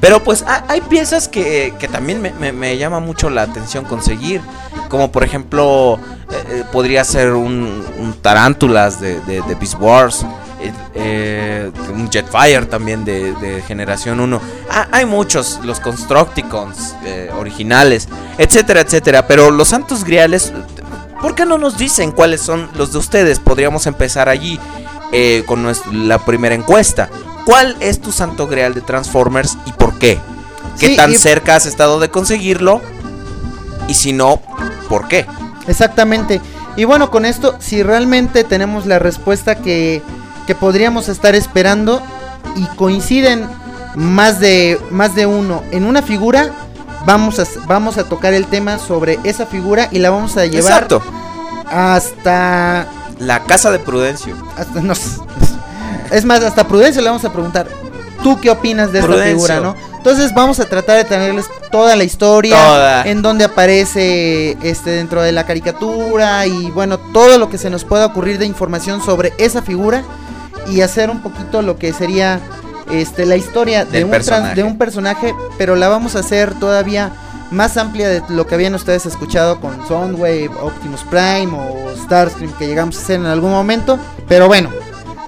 Pero pues ha- hay piezas que, que también me, me- me llama mucho la atención conseguir, como por ejemplo eh, eh, podría ser un, un Tarántulas de, de, de Beast Wars, eh, eh, un Jetfire también de, de generación 1. Ah, hay muchos, los Constructicons originales, etcétera, etcétera. Pero los Santos Griales, ¿por qué no nos dicen cuáles son los de ustedes? Podríamos empezar allí eh, con nues- la primera encuesta. ¿Cuál es tu Santo Grial de Transformers y por qué? ¿Qué Sí, tan y- cerca has estado de conseguirlo? Y si no, ¿por qué? Exactamente. Y bueno, con esto, si realmente tenemos la respuesta que, que podríamos estar esperando y coinciden más de, más de uno en una figura, vamos a, vamos a tocar el tema sobre esa figura y la vamos a llevar Exacto. hasta La casa de Prudencio. hasta es más hasta Prudencio le vamos a preguntar tú qué opinas de esta Prudencio. figura no entonces vamos a tratar de tenerles toda la historia Toda. en donde aparece este dentro de la caricatura y bueno todo lo que se nos pueda ocurrir de información sobre esa figura y hacer un poquito lo que sería este la historia de un, trans- de un personaje pero la vamos a hacer todavía más amplia de lo que habían ustedes escuchado con Soundwave, Optimus Prime o Starscream que llegamos a hacer en algún momento. Pero bueno,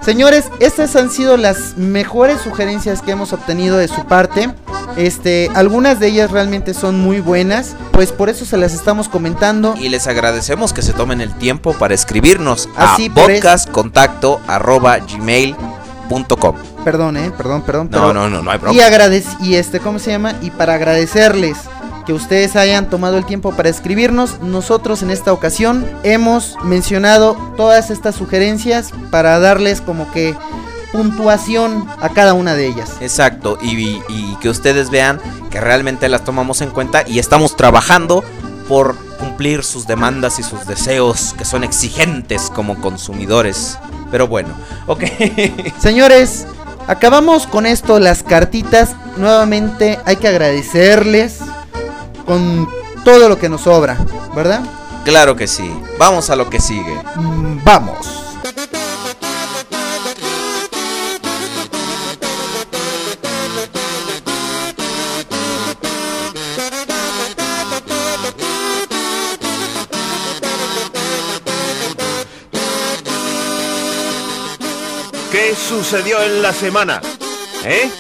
señores, estas han sido las mejores sugerencias que hemos obtenido de su parte. Este, algunas de ellas realmente son muy buenas, pues por eso se las estamos comentando. Y les agradecemos que se tomen el tiempo para escribirnos Así, a podcastcontacto@gmail.com. Perdón, eh, perdón, perdón. No, pero- no, no, no hay Y problema. agradec y este, ¿cómo se llama? Y para agradecerles que ustedes hayan tomado el tiempo para escribirnos, nosotros en esta ocasión hemos mencionado todas estas sugerencias para darles como que puntuación a cada una de ellas. Exacto, y, y que ustedes vean que realmente las tomamos en cuenta y estamos trabajando por cumplir sus demandas y sus deseos que son exigentes como consumidores. Pero bueno, ok. Señores, acabamos con esto las cartitas. Nuevamente hay que agradecerles con todo lo que nos sobra, ¿verdad? claro que sí. Vamos a lo que sigue. Mm, Vamos. ¿Qué sucedió en la semana? ¿Eh?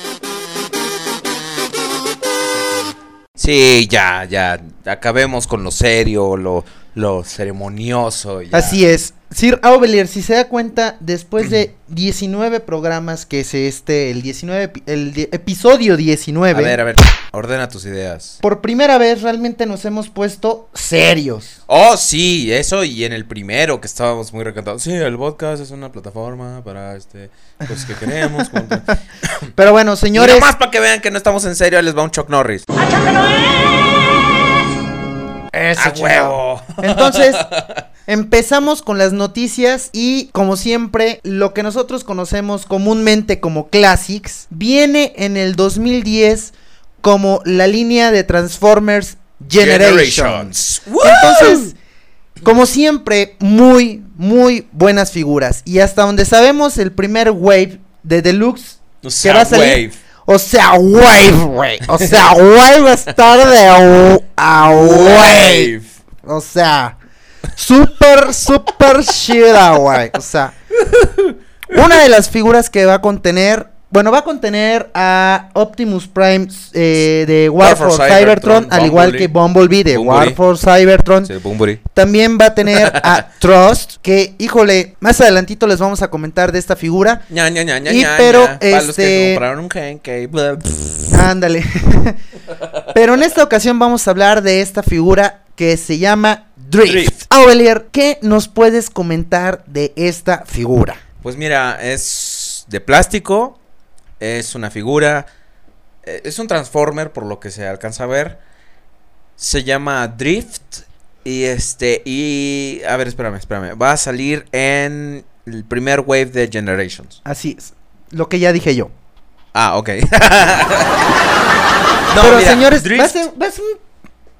Sí, ya, ya. Acabemos con lo serio, lo, lo ceremonioso. Así es. Sir Aubelier, si se da cuenta, después de 19 programas, que es este, el 19, epi- el di- episodio 19, A ver, a ver. Ordena tus ideas. por primera vez realmente nos hemos puesto serios. Oh, sí, eso y en el primero que estábamos muy recantados. Sí, el podcast es una plataforma para este cosas que queremos. Pero bueno, señores, Y nomás para que vean que no estamos en serio, les va un Chuck Norris. Eso, ¡A chingado. huevo! Entonces, empezamos con las noticias y como siempre, lo que nosotros conocemos comúnmente como Classics viene en el 2010 como la línea de Transformers Generations. Entonces, como siempre, muy, muy buenas figuras. Y hasta donde sabemos, el primer wave de Deluxe O que va a salir. Wave. O sea, wave, güey. O sea, wave va a estar de a, a wave. O sea, super, super chida, güey. O sea, una de las figuras que va a contener. Bueno, va a contener a Optimus Prime eh, de War, War for for Cybertron, Cybertron, al igual que Bumblebee de War for Cybertron. Sí. También va a tener a Trust, que, híjole, más adelantito les vamos a comentar de esta figura. Ña, ña, ña, Y pero, ña. Para los que este- compraron un pff. Ándale. Pero en esta ocasión vamos a hablar de esta figura que se llama Drift. Drift. ¿qué nos puedes comentar de esta figura? Pues mira, es de plástico, es una figura, eh, es un Transformer por lo que se alcanza a ver. Se llama Drift y este y a ver, espérame, espérame, va a salir en el primer wave de Generations. Así es. Lo que ya dije yo. Ah, ok. No, Pero mira, señores, Drift- va a ser, va a ser un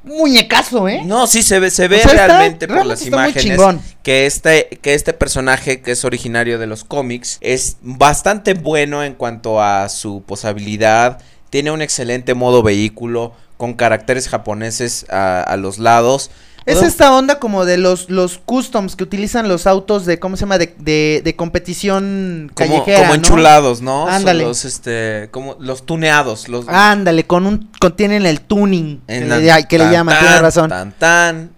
muñecazo, ¿eh? No, sí se ve, se ve O sea, está- realmente por realmente las imágenes que este que este personaje que es originario de los cómics es bastante bueno en cuanto a su posabilidad, tiene un excelente modo vehículo con caracteres japoneses a, a los lados. Es esta onda como de los, los customs que utilizan los autos de, ¿cómo se llama? De, de, de competición como, callejera, como enchulados, ¿no? Ándale. los este como los tuneados, los Ándale, con un, con, tienen el tuning, que en le, la- ay, que le tan, llaman, tan, tienes razón. Tan tan.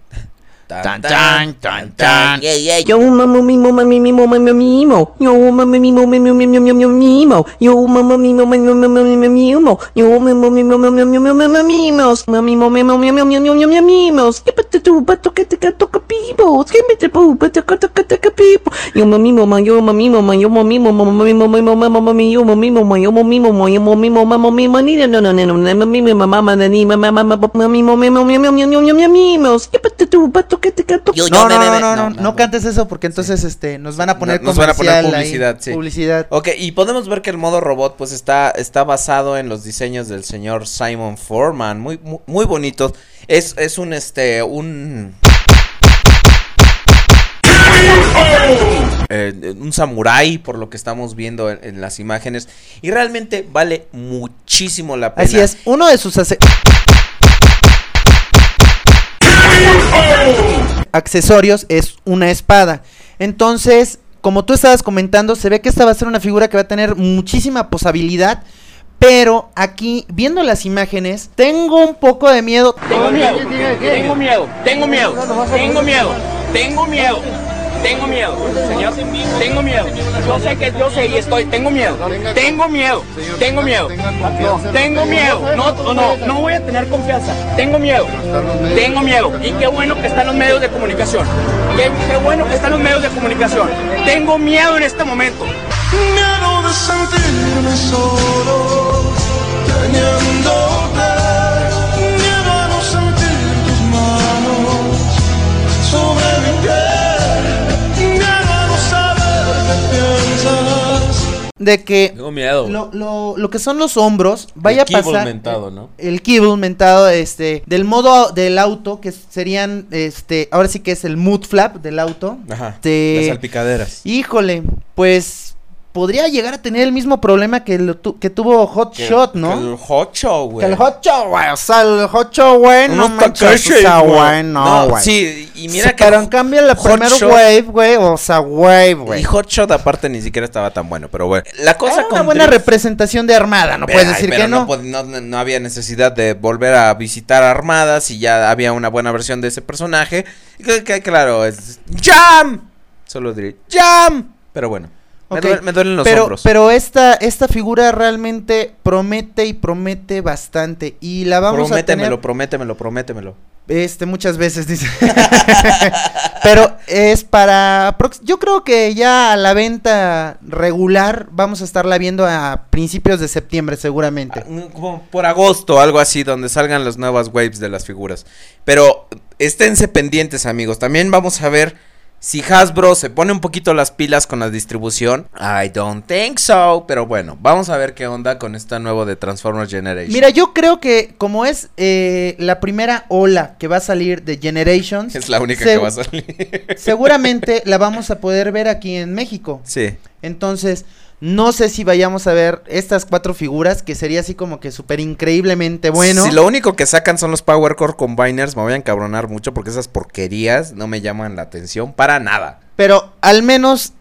Tan, tan, tan, tan. Yeah, yeah. Yo mamo mimo mami mimo mami mimo. Yo mamo mimo mimo mimo mimo mimo. Yo mamo mimo mimo mimo mimo mimo. Yo mamo mimo mimo mimo mimo mimos. Mami mimo mimo mimo mimo mimo mimos. Que pata tu pato que te cato capibo. Que me te pu pata cato cato capibo. Yo mami mimo yo mami mimo yo mami mimo mami mimo mimo mimo mami yo mami mimo yo mami mimo yo mami mimo mamo mimo ni no no no no no mami mimo mamá ni mamá mamá mami mimo mimo mimo mimo mimo mimos. Que pata tu que te cato Yo, No, me, no, me, no, me. no, no, no cantes eso porque entonces este nos van a poner Nos van a poner ahí, publicidad, sí. Publicidad. Ok, y podemos ver que el modo robot pues está, está basado en los diseños del señor Simon Foreman, muy, muy, muy bonitos. Es, es un este, un... Eh, un samurái por lo que estamos viendo en, en las imágenes y realmente vale muchísimo la pena. Así es, uno de sus accesorios es una espada. Entonces, como tú estabas comentando, se ve que esta va a ser una figura que va a tener muchísima posibilidad. Pero aquí, viendo las imágenes, tengo un poco de miedo. Tengo miedo, tengo miedo, tengo miedo, tengo miedo, tengo miedo, tengo miedo, señor, tengo miedo. Yo sé que yo sé y estoy, tengo miedo, tengo miedo, tengo miedo, tengo miedo, no, no, no voy a tener confianza, tengo miedo, tengo miedo. Y qué bueno que están los medios de comunicación, qué, bueno que están los medios de comunicación. Tengo miedo en este momento. Miedo de sentirme. De que Tengo miedo. lo, lo- lo que son los hombros vaya a kibble pasar. mentado, ¿no? El kibble mentado, este, del modo del auto, que serían, este, ahora sí que es el mood flap del auto. Ajá. Este, Las salpicaderas. Híjole, pues podría llegar a tener el mismo problema que, lo tu- que tuvo Hot Shot, ¿no? Que el hot show, Que güey. el Hot Shot, güey. O sea, el Hot Shot, güey, no Unos manches, Takashi, o sea, güey. güey, no, güey. sí, y mira que Pero en cambio, la primera Shot- wave, güey, o sea, wave, Y güey. Hot Shot aparte ni siquiera estaba tan bueno, pero bueno. La cosa Era con una buena Drift- representación de Armada, no puedes decir pero que no. No, no- no había necesidad de volver a visitar armadas y ya había una buena versión de ese personaje. Y que, que, claro, es ¡Jam! Solo diré ¡Jam! Pero bueno, me, duelen los pero, hombros. pero esta, esta figura realmente promete y promete bastante. Y la vamos prométemelo, a tener prométemelo, prométemelo. este, muchas veces, dice. pero es para... Yo creo que ya a la venta regular vamos a estarla viendo a principios de septiembre seguramente. Ah, Como por agosto, algo así, donde salgan las nuevas waves de las figuras. Pero esténse pendientes, amigos. También vamos a ver si Hasbro se pone un poquito las pilas con la distribución. I don't think so. Pero bueno, vamos a ver qué onda con esta nuevo de Transformers Generation. Mira, yo creo que como es eh, la primera ola que va a salir de Generations, es la única que va a salir. seguramente la vamos a poder ver aquí en México. sí. Entonces, no sé si vayamos a ver estas cuatro figuras, que sería así como que súper increíblemente bueno. Si lo único que sacan son los Power Core Combiners, me voy a encabronar mucho porque esas porquerías no me llaman la atención para nada. Pero al menos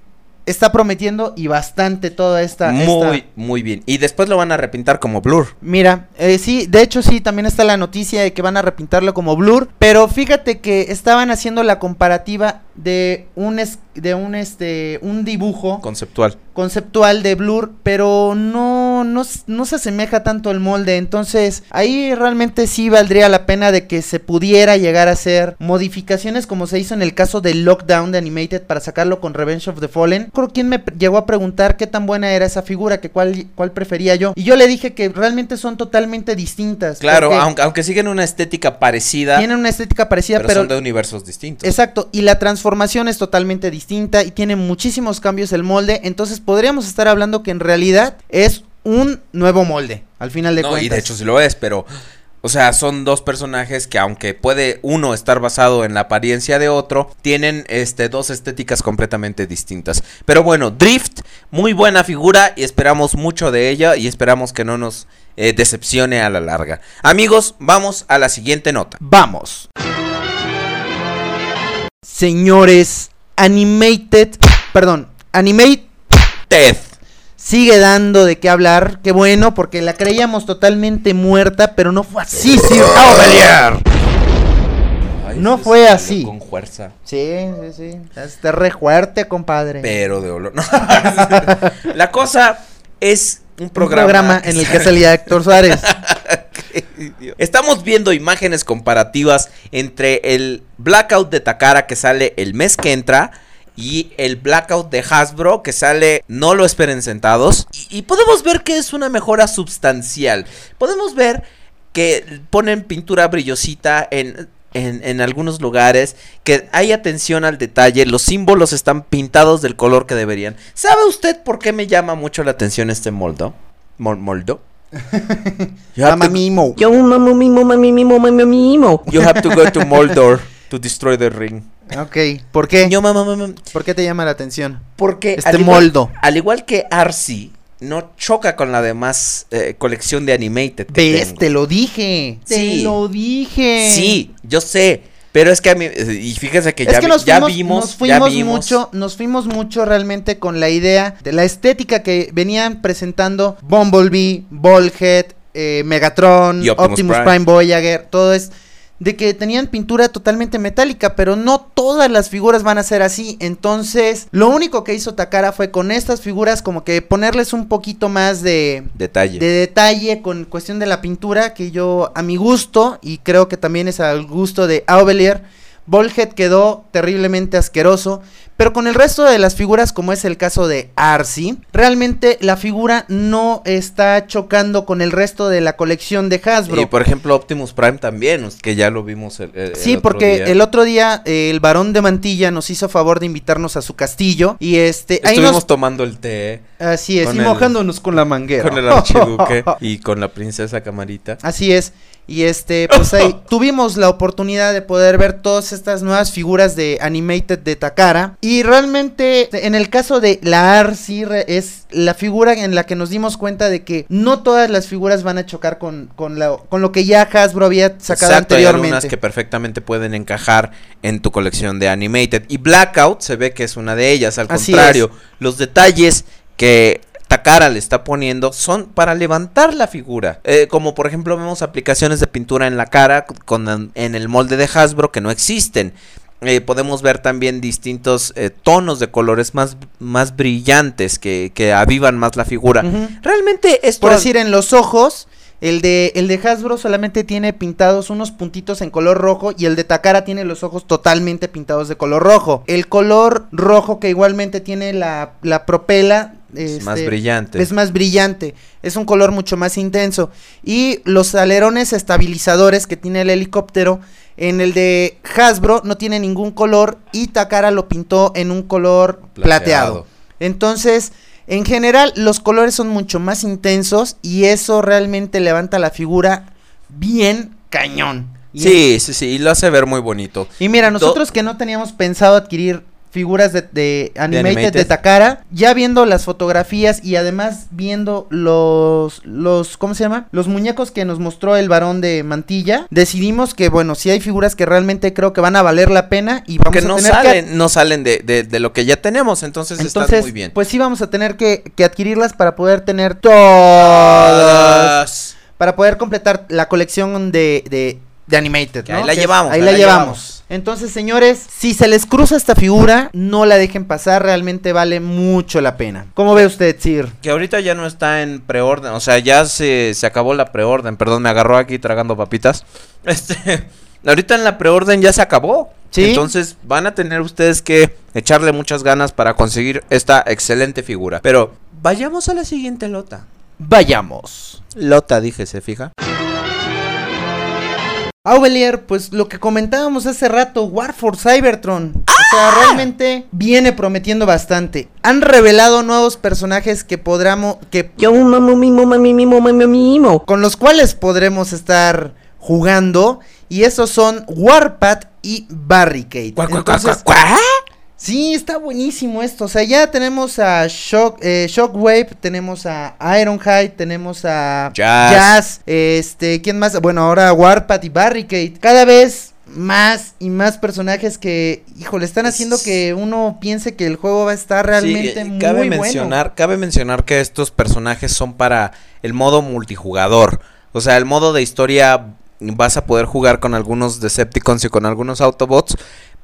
está prometiendo y bastante toda esta... muy, esta- muy bien. Y después lo van a repintar como Blur. Mira, eh, sí, de hecho sí, también está la noticia de que van a repintarlo como Blur, pero fíjate que estaban haciendo la comparativa de un es- de un este un dibujo Conceptual. Conceptual de Blur, pero no, no, no se asemeja tanto al molde. Entonces, ahí realmente sí valdría la pena de que se pudiera llegar a hacer modificaciones como se hizo en el caso del Lockdown de Animated para sacarlo con Revenge of the Fallen. Creo quien me llegó a preguntar qué tan buena era esa figura, que cuál, cuál prefería yo. Y yo le dije que realmente son totalmente distintas. Claro, aunque, aunque siguen una estética parecida, Tienen una estética parecida, pero, pero son de universos distintos. Exacto, y la transformación es totalmente distinta y tiene muchísimos cambios el molde, entonces podríamos estar hablando que en realidad es un nuevo molde, al final de No, cuentas. y de hecho sí lo es, pero... O sea, son dos personajes que aunque puede uno estar basado en la apariencia de otro, tienen este dos estéticas completamente distintas. Pero bueno, Drift, muy buena figura y esperamos mucho de ella y esperamos que no nos eh, decepcione a la larga. Amigos, vamos a la siguiente nota. Vamos. Señores, Animated, perdón, Animate Ted. sigue dando de qué hablar, qué bueno, porque la creíamos totalmente muerta, pero no fue así, sí. Ay, no fue así. Con fuerza. Sí, sí, sí. Está re fuerte, compadre. Pero de olor. No. La cosa es un Un programa, programa en el que salía Héctor Suárez. Estamos viendo imágenes comparativas entre el Blackout de Takara que sale el mes que entra y el Blackout de Hasbro que sale, no lo esperen sentados. Y, y podemos ver que es una mejora sustancial. Podemos ver que ponen pintura brillosita en... En, en algunos lugares, que hay atención al detalle, los símbolos están pintados del color que deberían. ¿Sabe usted por qué me llama mucho la atención este moldo? Mol- moldo. You have Mamá to- Mimo. Yo mamo mimo mami mimo mami mimo. You have to go to Moldor to destroy the ring. Ok, ¿por qué? Yo, mamá, mamá. ¿Por qué te llama la atención? Porque Este al igual- moldo. Al igual que Arcee, no choca con la demás eh, colección de Animated. que ¿Ves? tengo. Te lo dije. Sí. Te lo dije. Sí, yo sé. Pero es que a mí. eh, Y fíjese que es ya, que vi- nos ya vimos. nos fuimos ya vimos. mucho, nos fuimos mucho realmente con la idea de la estética que venían presentando Bumblebee, Ballhead, eh, Megatron, Y Optimus, Optimus Prime. Prime. Voyager, todo es de que tenían pintura totalmente metálica, pero no todas las figuras van a ser así. Entonces, lo único que hizo Takara fue con estas figuras como que ponerles un poquito más de Detalle. de detalle con cuestión de la pintura que yo a mi gusto y creo que también es al gusto de Aubelier Ballhead quedó terriblemente asqueroso pero con el resto de las figuras como es el caso de Arcee realmente la figura no está chocando con el resto de la colección de Hasbro Y por ejemplo, Optimus Prime también, que ya lo vimos el, el- Sí, otro porque día. el otro día eh, el varón de Mantilla nos hizo favor de invitarnos a su castillo y este ahí Estuvimos nos tomando el té así es y el- mojándonos con la manguera con el archiduque y con la princesa Camarita. Así es. Y este, pues ahí tuvimos la oportunidad de poder ver todas estas nuevas figuras de Animated de Takara. Y realmente, en el caso de la re- es la figura en la que nos dimos cuenta de que no todas las figuras van a chocar con, con, la- con lo que ya Hasbro había sacado Exacto, hay anteriormente. algunas que perfectamente pueden encajar en tu colección de Animated. Y Blackout se ve que es una de ellas. Al Así contrario, los detalles que Takara le está poniendo son para levantar la figura. Eh, como por ejemplo vemos aplicaciones de pintura en la cara con, en el molde de Hasbro que no existen. Eh, podemos ver también distintos eh, tonos de colores más, más brillantes que, que avivan más la figura. Realmente esto... Por decir, en los ojos, el de, el de Hasbro solamente tiene pintados unos puntitos en color rojo y el de Takara tiene los ojos totalmente pintados de color rojo. El color rojo que igualmente tiene la, la propela... es más este, brillante. Es más brillante, es un color mucho más intenso. Y los alerones estabilizadores que tiene el helicóptero, en el de Hasbro no tiene ningún color y Takara lo pintó en un color plateado. Plateado. Entonces, en general, los colores son mucho más intensos y eso realmente levanta la figura bien cañón. Y Sí, sí, sí, y lo hace ver muy bonito. y mira, Do- nosotros que no teníamos pensado adquirir figuras de, de animated, de Animated. Takara, ya viendo las fotografías y además viendo los, los, ¿cómo se llama? Los muñecos que nos mostró el varón de Mantilla, decidimos que, bueno, si hay figuras que realmente creo que van a valer la pena y vamos que a no tener salen, no salen de, de- de lo que ya tenemos, entonces, están Entonces, muy bien. pues sí vamos a tener que, que adquirirlas para poder tener todas, para poder completar la colección de, de, de Animated, ahí la llevamos, ahí ahí la la llevamos. llevamos. Entonces, señores, si se les cruza esta figura, no la dejen pasar, realmente vale mucho la pena. ¿Cómo ve usted, Sir? Que ahorita ya no está en preorden, o sea, ya se, se acabó la preorden, perdón, me agarró aquí tragando papitas. Este, ahorita en la preorden ya se acabó. ¿Sí? Entonces van a tener ustedes que echarle muchas ganas para conseguir esta excelente figura. Pero vayamos a la siguiente lota. Vayamos. Lota, dije, ¿se fija? Aubelier, pues lo que comentábamos hace rato, War for Cybertron. O sea, realmente viene prometiendo bastante. Han revelado nuevos personajes que podremos, que Yo mamo mimo mami mimo mami mimo. con los cuales podremos estar jugando. Y esos son Warpath y Barricade. Entonces, sí, está buenísimo esto. O sea, ya tenemos a Shock, eh, Shockwave, tenemos a Ironhide, tenemos a Jazz. Jazz, este, ¿quién más? Bueno, ahora Warpath y Barricade. Cada vez más y más personajes que, híjole, están haciendo que uno piense que el juego va a estar realmente Sí, eh, muy cabe bueno. mencionar, cabe mencionar que estos personajes son para el modo multijugador. O sea, el modo de historia vas a poder jugar con algunos Decepticons y con algunos Autobots.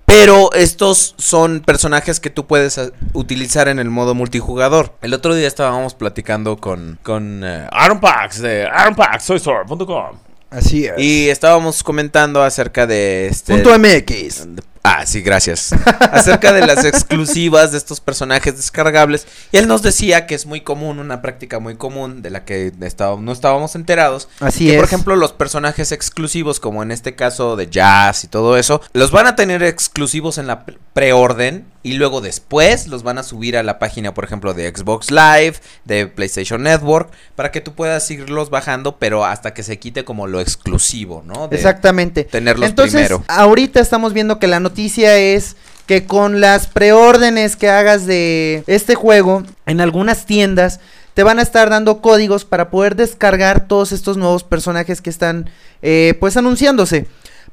Pero estos son personajes que tú puedes eh, utilizar en el modo multijugador. El otro día estábamos platicando con, con eh, Aaron Pax de AaronPax.com. Así es. Y estábamos comentando acerca de este. Punto MX. Ah, sí, gracias. Acerca de las exclusivas de estos personajes descargables. Y él nos decía que es muy común, una práctica muy común de la que no estábamos enterados. Así que, es. por ejemplo, los personajes exclusivos, como en este caso de Jazz y todo eso, los van a tener exclusivos en la pre- preorden. Y luego después los van a subir a la página, por ejemplo, de Xbox Live, de PlayStation Network, para que tú puedas irlos bajando, pero hasta que se quite como lo exclusivo, ¿no? De Exactamente. Tenerlos Entonces, primero. ahorita estamos viendo que la noticia es que con las preórdenes que hagas de este juego en algunas tiendas te van a estar dando códigos para poder descargar todos estos nuevos personajes que están eh, pues anunciándose.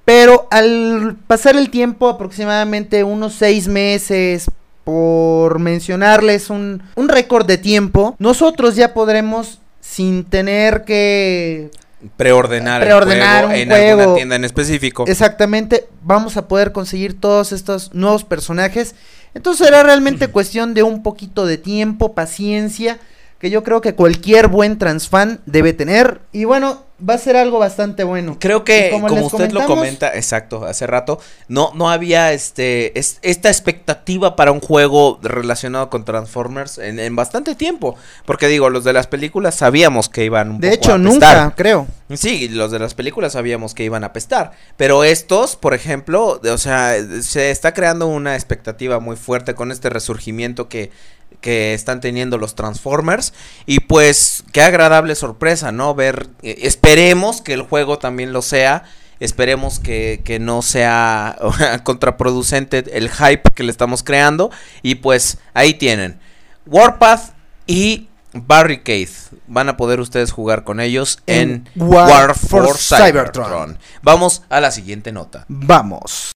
Pero al pasar el tiempo, aproximadamente unos seis meses, por mencionarles un, un récord de tiempo, nosotros ya podremos, sin tener que preordenar, Preordenar el juego un en juego. alguna tienda en específico. Exactamente, vamos a poder conseguir todos estos nuevos personajes. Entonces será realmente cuestión de un poquito de tiempo, paciencia, que yo creo que cualquier buen transfan debe tener. Y bueno, va a ser algo bastante bueno. Creo que como, usted lo comenta, exacto, hace rato, no, no había este es- esta expectativa para un juego relacionado con Transformers en, en bastante tiempo. Porque digo, los de las películas sabíamos que iban un De poco hecho, a nunca, creo. Sí, los de las películas sabíamos que iban a apestar. Pero estos, por ejemplo, o sea, se está creando una expectativa muy fuerte con este resurgimiento que, que están teniendo los Transformers. Y pues, qué agradable sorpresa, ¿no? Ver, eh, esperemos que el juego también lo sea. Esperemos que, que no sea contraproducente el hype que le estamos creando. Y pues ahí tienen. Warpath y Barricade. Van a poder ustedes jugar con ellos en, En War War, for for Cybertron. Cybertron. Vamos a la siguiente nota. Vamos.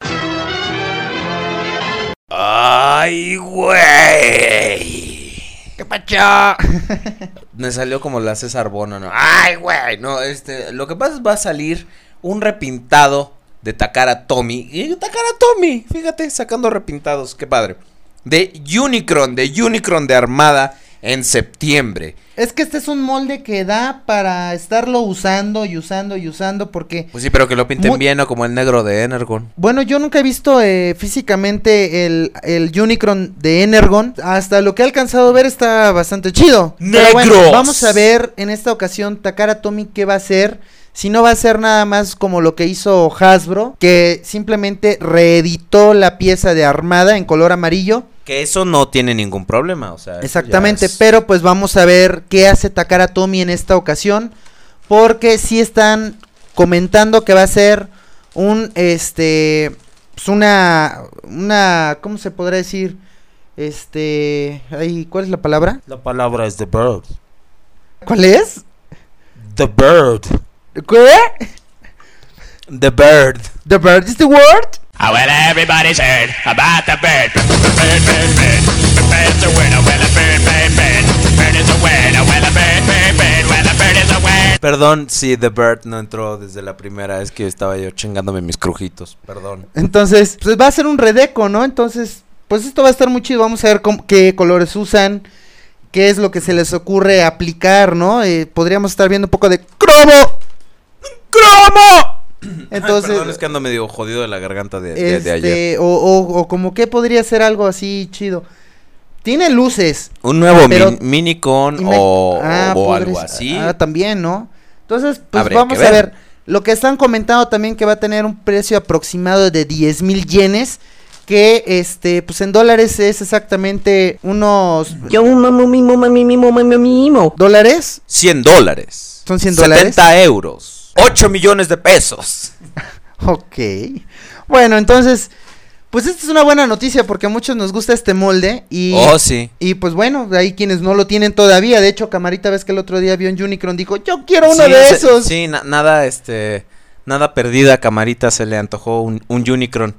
¡Ay, güey! ¿Qué pacha? Me salió como la César Bono, ¿no? ¡Ay, güey! No, este, lo que pasa es va a salir un repintado de Takara Tommy. Y Takara Tommy, fíjate, sacando repintados, qué padre. De Unicron, de Unicron de Armada en septiembre. Es que este es un molde que da para estarlo usando y usando y usando porque... Pues sí, pero que lo pinten Muy- bien, ¿no? Como el negro de Energon. Bueno, yo nunca he visto eh, físicamente el, el Unicron de Energon. Hasta lo que he alcanzado a ver está bastante chido. Pero bueno, ¡Negros! vamos a ver en esta ocasión Takara Tomy qué va a hacer. Si no va a ser nada más como lo que hizo Hasbro, que simplemente reeditó la pieza de armada en color amarillo. Que eso no tiene ningún problema, o sea. Exactamente, es- pero pues vamos a ver qué hace Takara Tomy en esta ocasión. Porque sí están comentando que va a ser un, este, pues una, una, ¿cómo se podrá decir? Este, ay, ¿cuál es la palabra? La palabra es The Bird. ¿Cuál es? The Bird. ¿Qué? The Bird. The bird is the word? Ah, well, everybody's heard about the bird. Bird, bird, bird. The bird's a word. Oh, well, a bird, bird, bird. Bird is a word. Oh, well, a bird, bird, bird. Well, a bird is a word. Perdón si The Bird no entró desde la primera, es que estaba yo chingándome mis crujitos, perdón. Entonces, pues va a ser un redeco, ¿no? Entonces, pues esto va a estar muy chido. Vamos a ver cómo- qué colores usan, qué es lo que se les ocurre aplicar, ¿no? Eh, podríamos estar viendo un poco de cromo. ¡Cromo! Entonces, Perdón, es que ando medio jodido de la garganta de, de- de ayer. este, o, o, o como que podría ser algo así chido. Tiene luces. Un nuevo pero- min- minicon y me- o, Ah, o algo así. Ah, también, ¿no? Entonces, pues Habría vamos que a ver. ver. Lo que están comentando también que va a tener un precio aproximado de 10 mil yenes. Que este, pues en dólares es exactamente unos Yo mamo mimo mami mimo mami mimo. dólares. 100 dólares. ¿Son 100 dólares? 70 euros. 8 millones de pesos. Ok. Bueno, entonces, pues esta es una buena noticia porque a muchos nos gusta este molde. Y, Oh, sí. y pues bueno, hay quienes no lo tienen todavía. De hecho, Camarita, ves que el otro día vio un Unicron, dijo, yo quiero uno Sí, de esos. Sí, na- nada, este. Nada perdida, camarita, se le antojó un, un Unicron.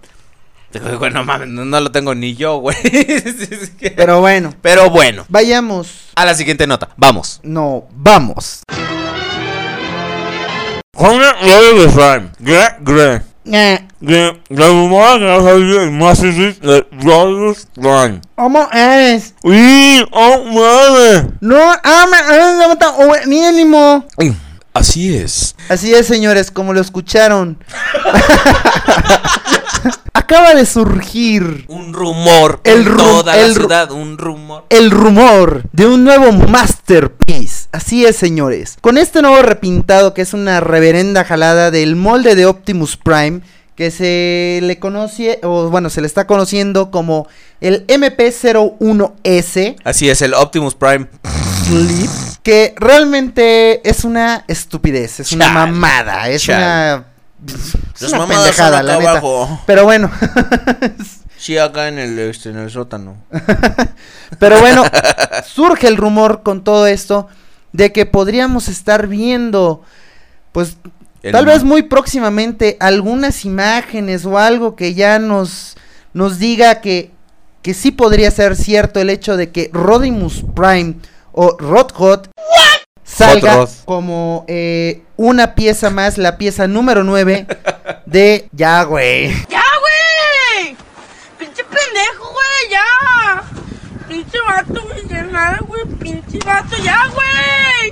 Bueno, mames, no, no lo tengo ni yo, güey. Es que- Pero bueno, Pero bueno, vayamos. a la siguiente nota. Vamos. No, vamos. Rodimus Prime. Gre, gre. Eh, Gre. La rumora que va a salir el Masterpiece de Rodimus Prime. ¿Cómo es? ¡Uy! ¡Oh, madre! No, no, oh, mínimo. Así es. Así es, señores, como lo escucharon. Acaba de surgir Un rumor. El en toda el la ciudad. Un rumor. el rumor de un nuevo masterpiece. Así es, señores. Con este nuevo repintado, que es una reverenda jalada del molde de Optimus Prime, que se le conoce, o bueno, se le está conociendo como el MP01S. Así es, el Optimus Prime. Que realmente es una estupidez, es una mamada, es una. Es Las una pendejada, la neta. abajo. Pero bueno, Sí, acá en el, este, en el sótano. pero bueno, surge el rumor con todo esto de que podríamos estar viendo, pues El- tal vez muy próximamente algunas imágenes o algo que ya nos nos diga que que sí podría ser cierto el hecho de que Rodimus Prime o Rodhot salga Hot Rod. como eh, una pieza más, la pieza número 9 de ya, güey. ¡Ya, güey! ¡Pinche pendejo, güey! ¡Ya! ¡Pinche vato, güey! ¡Ya nada, güey! ¡Pinche vato! ¡Ya, güey!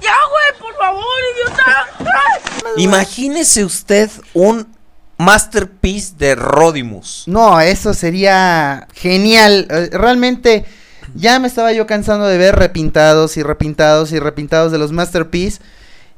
¡Ya, güey! ¡Por favor, idiota! ¡Ay! Imagínese usted un masterpiece de Rodimus. No, eso sería genial. Eh, Realmente ya me estaba yo cansando de ver repintados y repintados y repintados de los Masterpiece.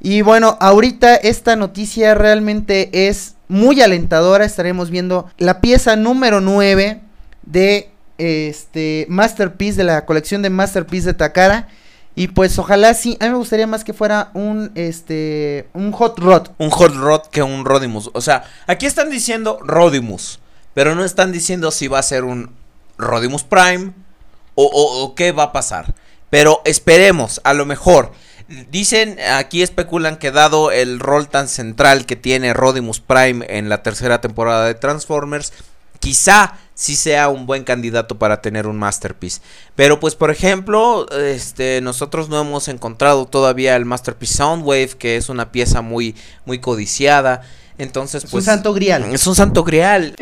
Y bueno, ahorita esta noticia realmente es muy alentadora. Estaremos viendo la pieza número 9 de este Masterpiece de la colección de Masterpiece de Takara. Y pues ojalá sí, a mí me gustaría más que fuera un este un hot rod. Un Hot Rod que un Rodimus. O sea, aquí están diciendo Rodimus. Pero no están diciendo si va a ser un Rodimus Prime o, o- o qué va a pasar. Pero esperemos, a lo mejor. Dicen, aquí especulan que dado el rol tan central que tiene Rodimus Prime en la tercera temporada de Transformers, quizá sí sea un buen candidato para tener un masterpiece. Pero pues por ejemplo, este nosotros no hemos encontrado todavía el masterpiece Soundwave, que es una pieza muy muy codiciada. Entonces, Es pues un santo grial. es un santo grial.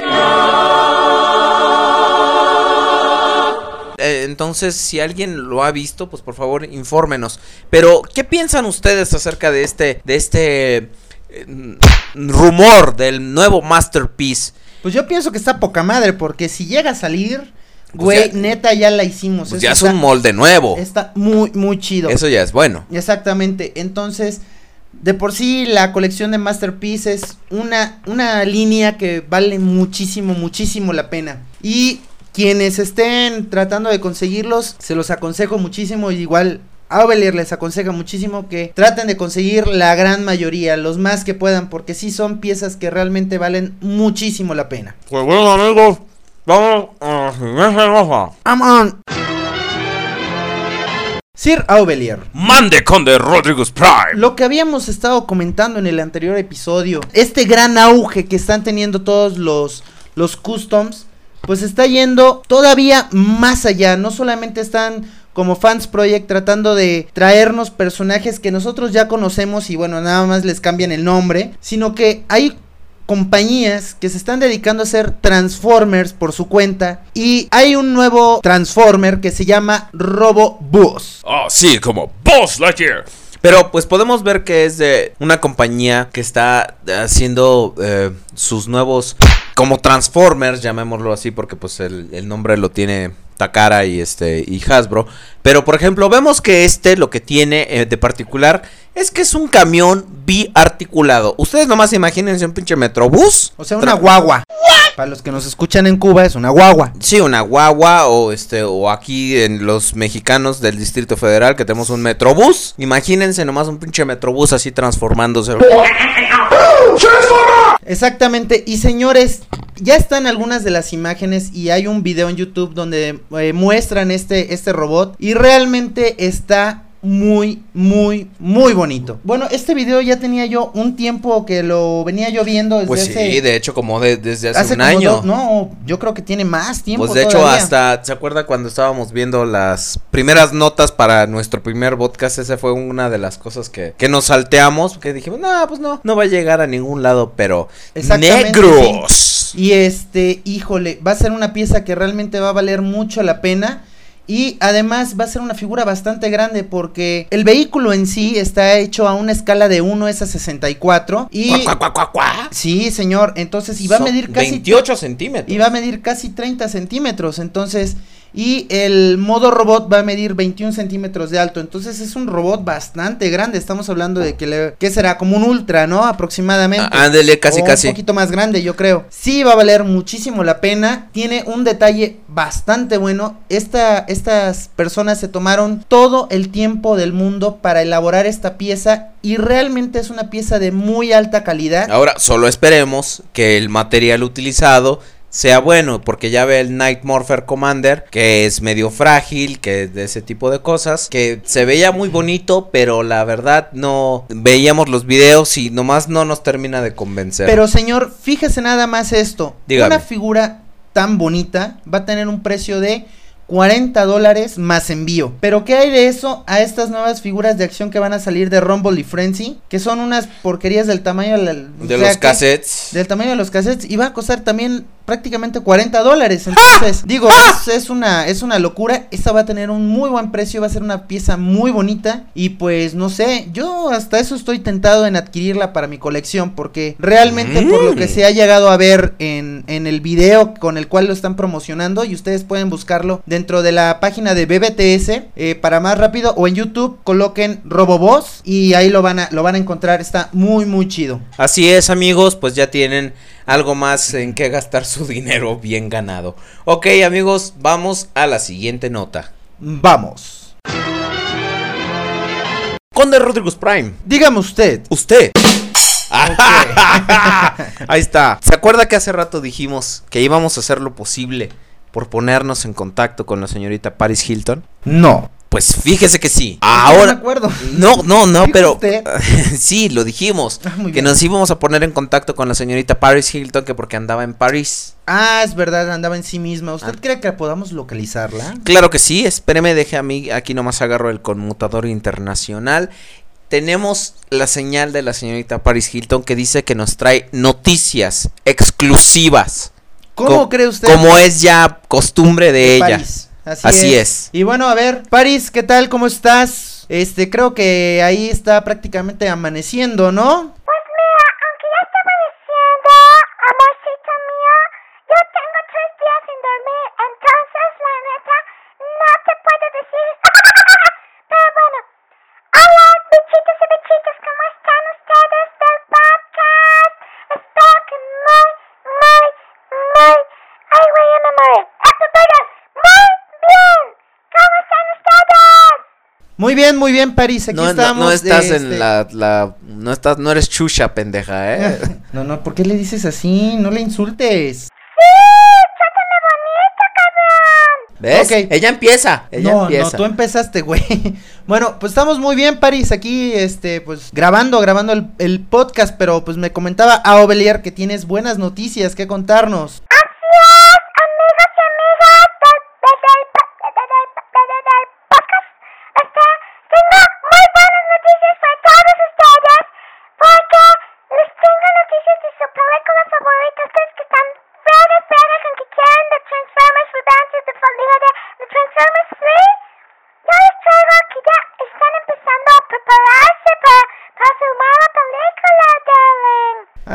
Eh, entonces, si alguien lo ha visto, pues por favor infórmenos. Pero, ¿qué piensan ustedes acerca de este, de este eh, rumor del nuevo masterpiece? Pues yo pienso que está poca madre, porque si llega a salir, Pues güey, neta ya la hicimos. Pues ya es está, un molde nuevo. está muy, muy chido. Eso ya es bueno. Exactamente. Entonces, de por sí, la colección de Masterpiece es una, una línea que vale muchísimo, muchísimo la pena. Y quienes estén tratando de conseguirlos, se los aconsejo muchísimo. Igual. Aubelier les aconseja muchísimo que traten de conseguir la gran mayoría, los más que puedan, porque sí son piezas que realmente valen muchísimo la pena. Pues bueno, amigos, vamos a la siguiente cosa. I'm on. Sir Aubelier. Mande Conde Rodriguez Prime. Lo que habíamos estado comentando en el anterior episodio, este gran auge que están teniendo todos los, los customs, pues está yendo todavía más allá. No solamente están como Fans Project tratando de traernos personajes que nosotros ya conocemos y bueno, nada más les cambian el nombre, sino que hay compañías que se están dedicando a hacer Transformers por su cuenta y hay un nuevo Transformer que se llama Robo Bus. Ah, sí, como Boss Lightyear. Pero pues podemos ver que es de una compañía que está haciendo eh, sus nuevos como Transformers, llamémoslo así porque pues el, el nombre lo tiene Takara y este y Hasbro. Pero por ejemplo vemos que este lo que tiene eh, de particular es que es un camión biarticulado. Ustedes nomás imagínense un pinche metrobús. O sea, una guagua. Para los que nos escuchan en Cuba es una guagua. Sí, una guagua o este o aquí en los mexicanos del Distrito Federal que tenemos un metrobús. Imagínense nomás un pinche metrobús así transformándose. Exactamente. Y señores, ya están algunas de las imágenes y hay un video en YouTube donde eh, muestran este, este robot y realmente está muy, muy, muy bonito. Bueno, este video ya tenía yo un tiempo que lo venía yo viendo desde Pues hace... sí, de hecho, como de- desde hace, un año. dos- no, yo creo que tiene más tiempo. Pues de hecho, todavía. hasta, ¿se acuerda cuando estábamos viendo las primeras notas para nuestro primer podcast? Esa fue una de las cosas que, que nos salteamos, que dijimos, no, pues no, no va a llegar a ningún lado, pero negros. Y este, híjole, va a ser una pieza que realmente va a valer mucho la pena. Y además va a ser una figura bastante grande porque el vehículo en sí está hecho a una escala de 1 es a 64. Y... Cuá, cuá, cuá, cuá. Sí, señor. Entonces, y va a Son medir casi... 28 centímetros. Y va a medir casi 30 centímetros. Entonces, y el modo robot va a medir 21 centímetros de alto. Entonces es un robot bastante grande. Estamos hablando de que, le, que será como un ultra, ¿no? Aproximadamente. Ah, ándele, casi, O casi. Un poquito más grande, yo creo. Sí, va a valer muchísimo la pena. Tiene un detalle bastante bueno. Esta, estas personas se tomaron todo el tiempo del mundo para elaborar esta pieza. Y realmente es una pieza de muy alta calidad. Ahora, solo esperemos que el material utilizado sea bueno, porque ya ve el Night Morpher Commander, que es medio frágil, que es de ese tipo de cosas, que se veía muy bonito, pero la verdad no veíamos los videos y nomás no nos termina de convencer. Pero señor, fíjese nada más esto. Dígame. Una figura tan bonita va a tener un precio de 40 dólares más envío. Pero ¿qué hay de eso a estas nuevas figuras de acción que van a salir de Rumble y Frenzy? Que son unas porquerías del tamaño de sea los que- cassettes. Del tamaño de los cassettes y va a costar también prácticamente 40 dólares. ¡Ah! Entonces, digo, es, es una, es una locura. Esta va a tener un muy buen precio, va a ser una pieza muy bonita. Y pues, no sé, yo hasta eso estoy tentado en adquirirla para mi colección. Porque realmente por lo que Mm. se ha llegado a ver en, en el video con el cual lo están promocionando, y ustedes pueden buscarlo dentro de la página de BBTS, eh, para más rápido, o en YouTube coloquen Roboboss y ahí lo van a, lo van a encontrar. Está muy, muy chido. Así es, amigos, pues ya tienen algo más en que gastar su dinero bien ganado. Ok, amigos, vamos a la siguiente nota. Vamos. Conde Rodríguez Prime. Dígame usted. Usted. Ahí está. ¿Se acuerda que hace rato dijimos que íbamos a hacer lo posible por ponernos en contacto con la señorita Paris Hilton? No. Pues fíjese que sí. No me Ahora. acuerdo. No, no, no, pero. usted. sí, lo dijimos. Ah, que bien. nos íbamos a poner en contacto con la señorita Paris Hilton, que porque andaba en París. Ah, es verdad, andaba en sí misma. ¿Usted Ah. cree que podamos localizarla? Claro que sí, espéreme, deje a mí, aquí nomás agarro el conmutador internacional. Tenemos la señal de la señorita Paris Hilton que dice que nos trae noticias exclusivas. ¿Cómo Co- cree usted? Como es ya costumbre de, ella. París. Así, Así es. es. Y bueno, a ver, París, ¿qué tal? ¿Cómo estás? Este, creo que ahí está prácticamente amaneciendo, ¿no? Muy bien, muy bien, París. Aquí No, no- estamos. no estás este- en la, la- no estás, no eres chucha, pendeja, eh. No, no, ¿por qué le dices así? No le insultes. ¿Ves? Ok. Ella empieza, ella no, empieza. no, tú empezaste, güey. Bueno, pues estamos muy bien, París, aquí, este, pues, grabando, grabando el, el podcast, pero pues me comentaba a Ovelier que tienes buenas noticias que contarnos.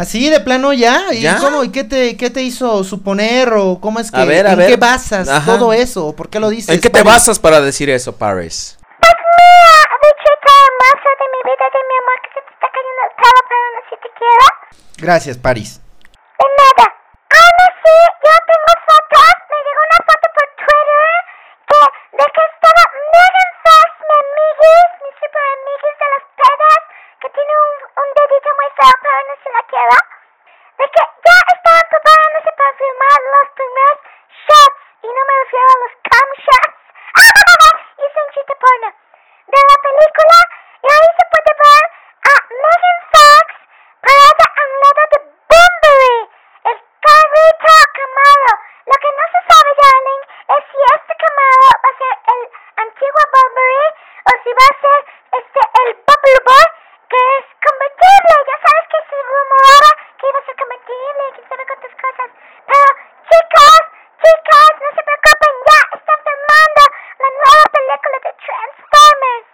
Así, de plano ya. ¿Y ¿Ya? cómo? ¿Y qué te, qué te hizo suponer? ¿O cómo es que? A ver, a ¿En ver. qué basas Ajá. todo eso? ¿O por qué lo dices? ¿En qué te basas para decir eso, Paris? Pues mira, antiguo Bunbury o si va a ser este el Bubble Boy que es convertible. Ya sabes que se rumoraba que iba a ser convertible y quién sabe cuántas cosas. Pero chicos, chicas, no se preocupen, ya están filmando la nueva película de Transformers.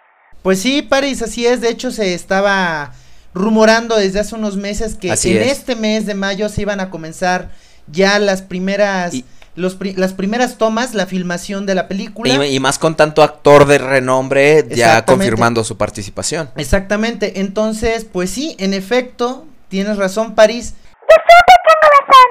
Pues sí, Paris, así es. De hecho, se estaba rumorando desde hace unos meses que Así en es. este mes de mayo se iban a comenzar ya las primeras, los pri- las primeras tomas, la filmación de la película. Y, y más con tanto actor de renombre ya confirmando su participación. Exactamente. Entonces, pues sí, en efecto, tienes razón, París. Yo siempre tengo razón.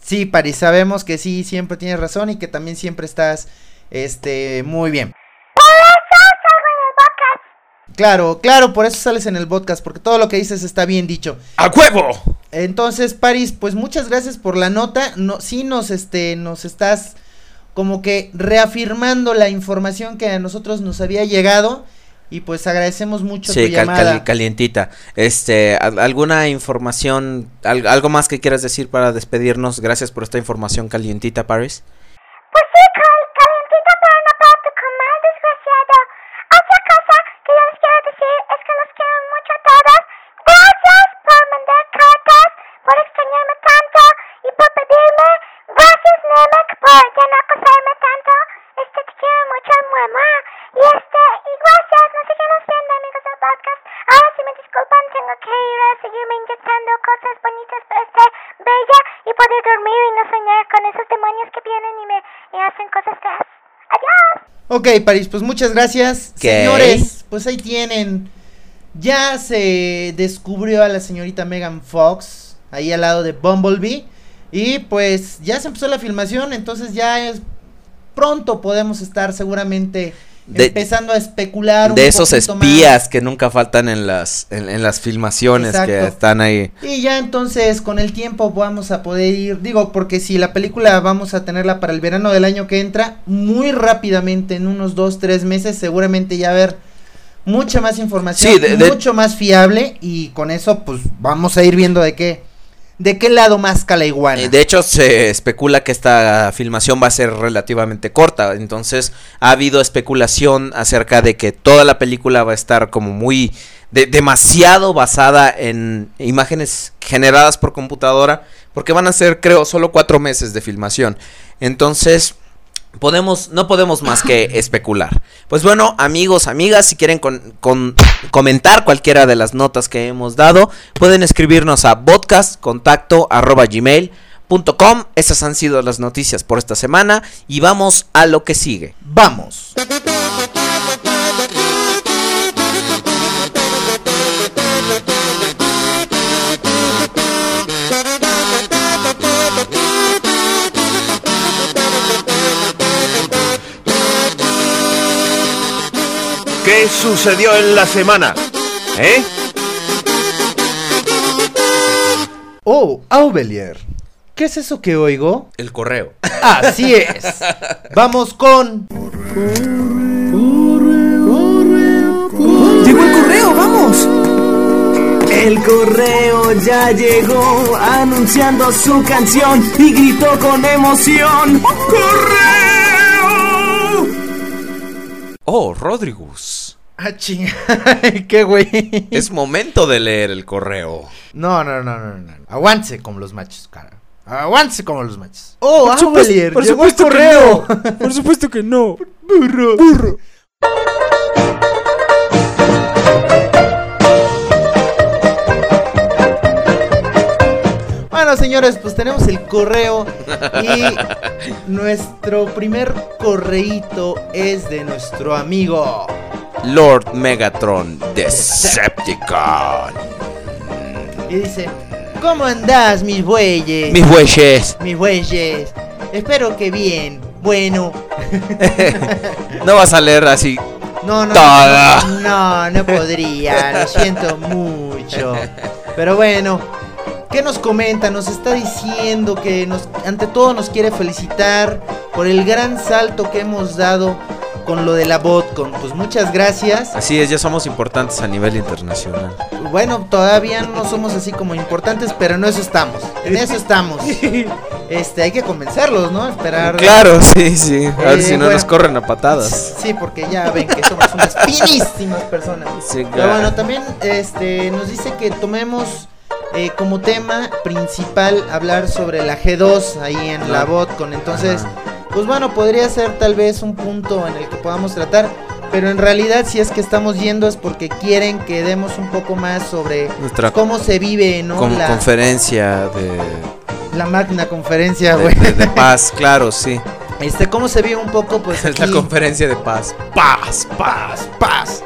Sí, París, sabemos que sí, siempre tienes razón y que también siempre estás, este, muy bien. Por eso salgo en el podcast. Claro, claro, por eso sales en el podcast, porque todo lo que dices está bien dicho. ¡A huevo! Entonces, Paris, pues muchas gracias por la nota. No, sí nos, este, nos estás como que reafirmando la información que a nosotros nos había llegado. Y pues agradecemos mucho Sí, tu cal- llamada. cali- calientita. Este, al- ¿alguna información, al- algo más que quieras decir para despedirnos? Gracias por esta información calientita, Paris. Ok, París, pues muchas gracias. Señores, pues ahí tienen. Ya se descubrió a la señorita Megan Fox, ahí al lado de Bumblebee. Y pues ya se empezó la filmación, entonces ya es pronto podemos estar seguramente De- empezando a especular un De esos más. espías que nunca faltan en las, en, en las filmaciones que están ahí. Y ya entonces con el tiempo vamos a poder ir, digo, porque si la película vamos a tenerla para el verano del año que entra, muy rápidamente, en unos dos, tres meses, seguramente ya haber mucha más información, Sí, de- de- mucho más fiable y con eso pues vamos a ir viendo de qué, de qué lado más cala iguana. Eh, De hecho, se especula que esta filmación va a ser relativamente corta. Entonces, ha habido especulación acerca de que toda la película va a estar como muy. de- demasiado basada en imágenes generadas por computadora. Porque van a ser, creo, solo cuatro meses de filmación. Entonces. Podemos, no podemos más que especular. Pues bueno, amigos, amigas, si quieren con- con- comentar cualquiera de las notas que hemos dado, pueden escribirnos a podcastcontacto@gmail.com. Esas han sido las noticias por esta semana y vamos a lo que sigue. Vamos. ¿Qué sucedió en la semana? ¿Eh? Oh, Aubelier, ¿qué es eso que oigo? El correo. Así es. Vamos con Llegó el correo, vamos. El correo ya llegó anunciando su canción y gritó con emoción. ¡Correo! Oh, Rodrigus. Ah, chinga. ¿Qué güey? Es momento de leer el correo. No, no, no, no, no. Aguántese como los machos, cara. Aguántese como los machos. Oh, Por supuesto- Aubelier, por llegó el supuesto que correo. Por supuesto que no. Burro. Burro. Bueno, señores, pues tenemos el correo y nuestro primer correíto es de nuestro amigo. Lord Megatron Decepticon. Y dice, ¿cómo andás, mis bueyes? Mis bueyes. Mis bueyes. Espero que bien. Bueno. No vas a leer así. No, no. Toda. No, no, no podría. Lo siento mucho. Pero bueno. ¿Qué nos comenta? Nos está diciendo que nos, ante todo nos quiere felicitar por el gran salto que hemos dado con lo de la BotCon. Pues muchas gracias. Así es, ya somos importantes a nivel internacional. Bueno, todavía no somos así como importantes, pero en eso estamos. En eso estamos. Este, hay que convencerlos, ¿no? Esperar. Claro, sí, sí. A ver Eh, si no bueno. nos corren a patadas. Sí, porque ya ven que somos unas finísimas personas. Sí, Pero claro. bueno, también este, nos dice que tomemos eh, como tema principal hablar sobre la G2 ahí en la. BotCon. Entonces, pues bueno, podría ser tal vez un punto en el que podamos tratar. Pero en realidad, si es que estamos yendo, es porque quieren que demos un poco más sobre Nuestra cómo se vive, ¿no? con- la, conferencia de, la magna conferencia, de, güey. de- de paz, claro, sí. Este, cómo se vive un poco, pues. Es la conferencia de paz. Paz, paz, paz.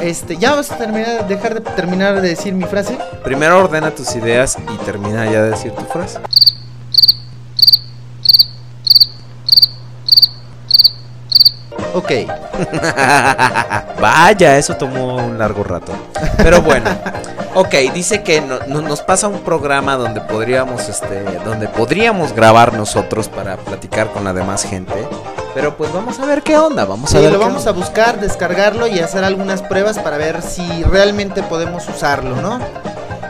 Este, ya vas a terminar, dejar de terminar de decir mi frase. Primero ordena tus ideas y termina ya de decir tu frase. Ok. Vaya, eso tomó un largo rato. Pero bueno. Ok, dice que no- no- nos pasa un programa donde podríamos, este, donde podríamos grabar nosotros para platicar con la demás gente. Pero pues vamos a ver qué onda, vamos a Sí, ver. lo vamos a buscar, descargarlo y hacer algunas pruebas para ver si realmente podemos usarlo, ¿no?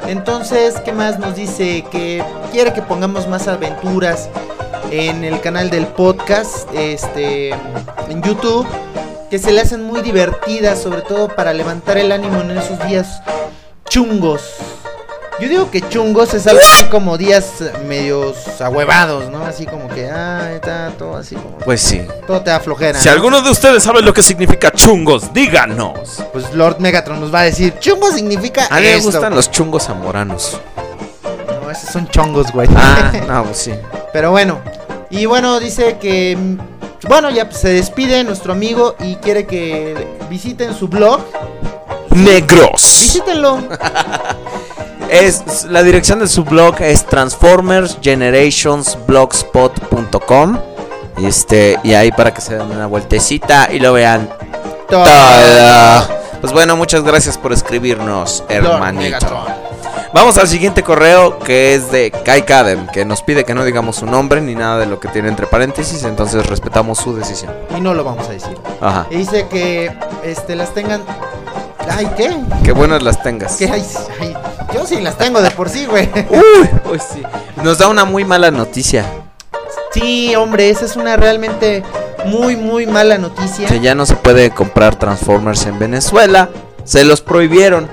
Entonces, ¿qué más nos dice? Que quiere que pongamos más aventuras en el canal del podcast, este, en YouTube, que se le hacen muy divertidas, sobre todo para levantar el ánimo en esos días chungos. Yo digo que chungos es algo así como días medios ahuevados, ¿no? Así como que, ah, está todo así como... Pues sí. Todo te da flojera. Si ¿no? alguno de ustedes sabe lo que significa chungos, díganos. Pues Lord Megatron nos va a decir, chungo significa A mí me esto. gustan los chungos zamoranos. No, esos son chongos, güey. Ah, no, pues sí. Pero bueno. Y bueno, dice que... Bueno, ya se despide nuestro amigo y quiere que visiten su blog. Negros. Visítenlo. Es la dirección de su blog es transformersgenerationsblogspot.com. Y este y ahí para que se den una vueltecita y lo vean Todo. Pues bueno, muchas gracias por escribirnos, hermanito. Vamos al siguiente correo que es de Kai Kadem, que nos pide que no digamos su nombre ni nada de lo que tiene entre paréntesis, entonces respetamos su decisión. Y no lo vamos a decir. Ajá. Y dice que este las tengan... Ay, ¿qué? Qué buenas las tengas. Que ay, ay, yo sí las tengo de por sí, güey. Uy, pues sí. Nos da una muy mala noticia. Sí, hombre, esa es una realmente muy, muy mala noticia. Que ya no se puede comprar Transformers en Venezuela. Se los prohibieron.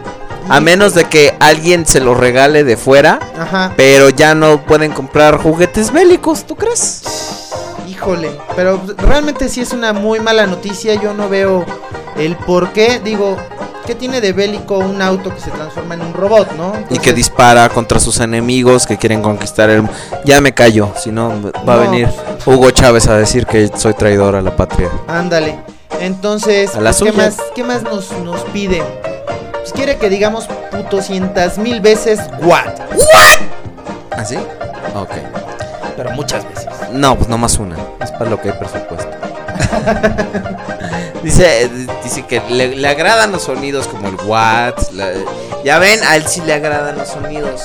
A menos de que alguien se los regale de fuera. Ajá. Pero ya no pueden comprar juguetes bélicos, ¿tú crees? Híjole, pero realmente sí es una muy mala noticia. Yo no veo el por qué. Digo, ¿qué tiene de bélico un auto que se transforma en un robot, no? Y que dispara contra sus enemigos que quieren conquistar el... Ya me callo, si no va a No. venir Hugo Chávez a decir que soy traidor a la patria. Ándale. Entonces, A la pues, ¿qué más, qué más nos, nos pide? Pues quiere que digamos putocientas mil veces what. ¿Ah, sí? Ok. Pero muchas veces. No, pues nomás una. Es para lo que hay presupuesto. dice, dice que le, le agradan los sonidos como el Watts. la- ya ven, a él sí le agradan los sonidos.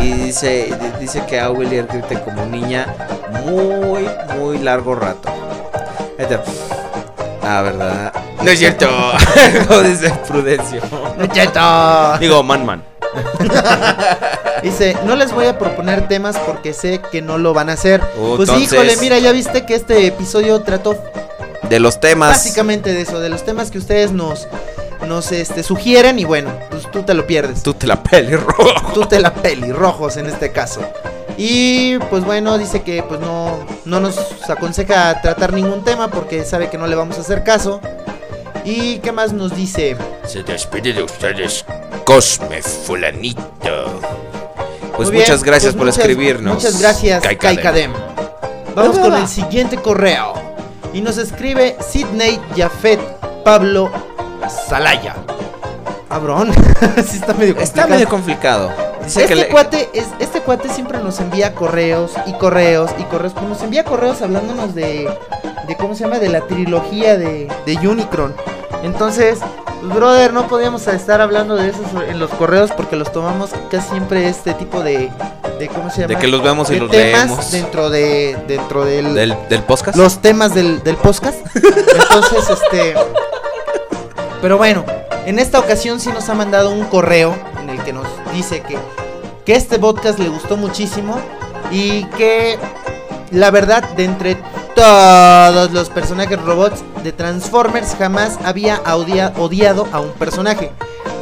Y dice, dice que a William grite como niña muy, muy largo rato. Ah, ¿verdad? No es cierto. Como dice Prudencio. No es cierto. Digo, man, man. Dice, no les voy a proponer temas porque sé que no lo van a hacer. Uh, pues entonces- híjole, mira, ya viste que este episodio trató De los temas. básicamente de eso, de los temas que ustedes nos, nos este, sugieren y bueno, pues tú te lo pierdes. Tú te la pelirrojo. Tú te la pelirrojos en este caso. Y pues bueno, dice que pues no, no nos aconseja tratar ningún tema porque sabe que no le vamos a hacer caso. ¿Y qué más nos dice? Se despide de ustedes Cosme Fulanito. Pues bien, muchas gracias pues por muchas- escribirnos. Muchas gracias, Kai Kai Kadem. Kadem. Vamos con el siguiente correo. Y nos escribe Sidney Jafet Pablo Salaya. Cabrón, sí está medio complicado. Está medio complicado. Dice Este que le- cuate, es, este cuate siempre nos envía correos y correos y correos. Pues nos envía correos hablándonos de, de ¿cómo se llama? De la trilogía de, de Unicron. Entonces, pues, brother, no podíamos estar hablando de eso en los correos porque los tomamos casi siempre este tipo de, de cómo se llama De que los vemos y de los temas leemos. dentro de dentro del, ¿Del, del podcast? los temas del, del podcast entonces este pero bueno en esta ocasión sí nos ha mandado un correo en el que nos dice que que este podcast le gustó muchísimo y que la verdad de entre todos los personajes robots de Transformers jamás había odia- odiado a un personaje.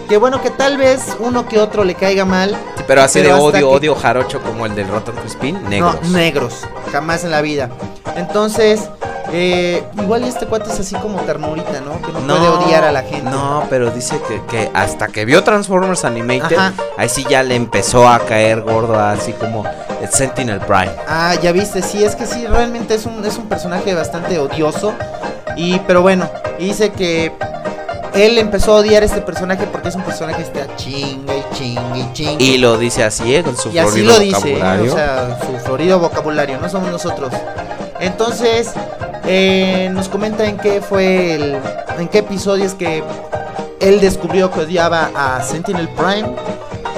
Que bueno que tal vez uno que otro le caiga mal. Pero así de odio, que- odio jarocho como el del Rotten Crispin, negros. No, negros. Jamás en la vida. Entonces, eh, igual este cuate es así como ternurita, ¿no? Que no, puede odiar a la gente. No, pero dice que, que hasta que vio Transformers Animated, Ajá. ahí sí ya le empezó a caer gordo, así como el Sentinel Prime. Ah, ya viste, sí, es que sí, realmente es un, es un personaje bastante odioso. Y, pero bueno, dice que él empezó a odiar a este personaje porque es un personaje que está chinga y chinga y lo dice así, ¿eh? con su Y así lo dice, ¿eh? o sea, su florido vocabulario, no somos nosotros. Entonces, eh, nos comenta en qué fue el, en qué episodios que él descubrió que odiaba a Sentinel Prime.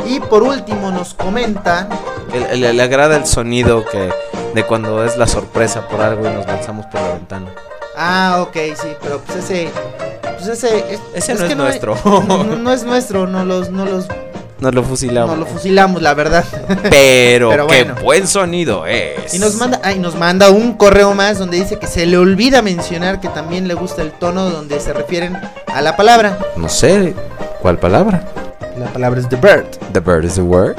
Y por último nos comenta le agrada el sonido que de cuando es la sorpresa por algo y nos lanzamos por la ventana. Ah, ok, sí, pero pues ese. Pues ese. es- Ese no es que nuestro. No, no es nuestro, no los, no los, Nos lo fusilamos. no lo fusilamos, la verdad. Pero, Pero qué bueno. buen sonido es. Y nos manda, ay, nos manda un correo más donde dice que se le olvida mencionar que también le gusta el tono donde se refieren a la palabra. No sé, ¿cuál palabra? La palabra es the bird. The bird is the word.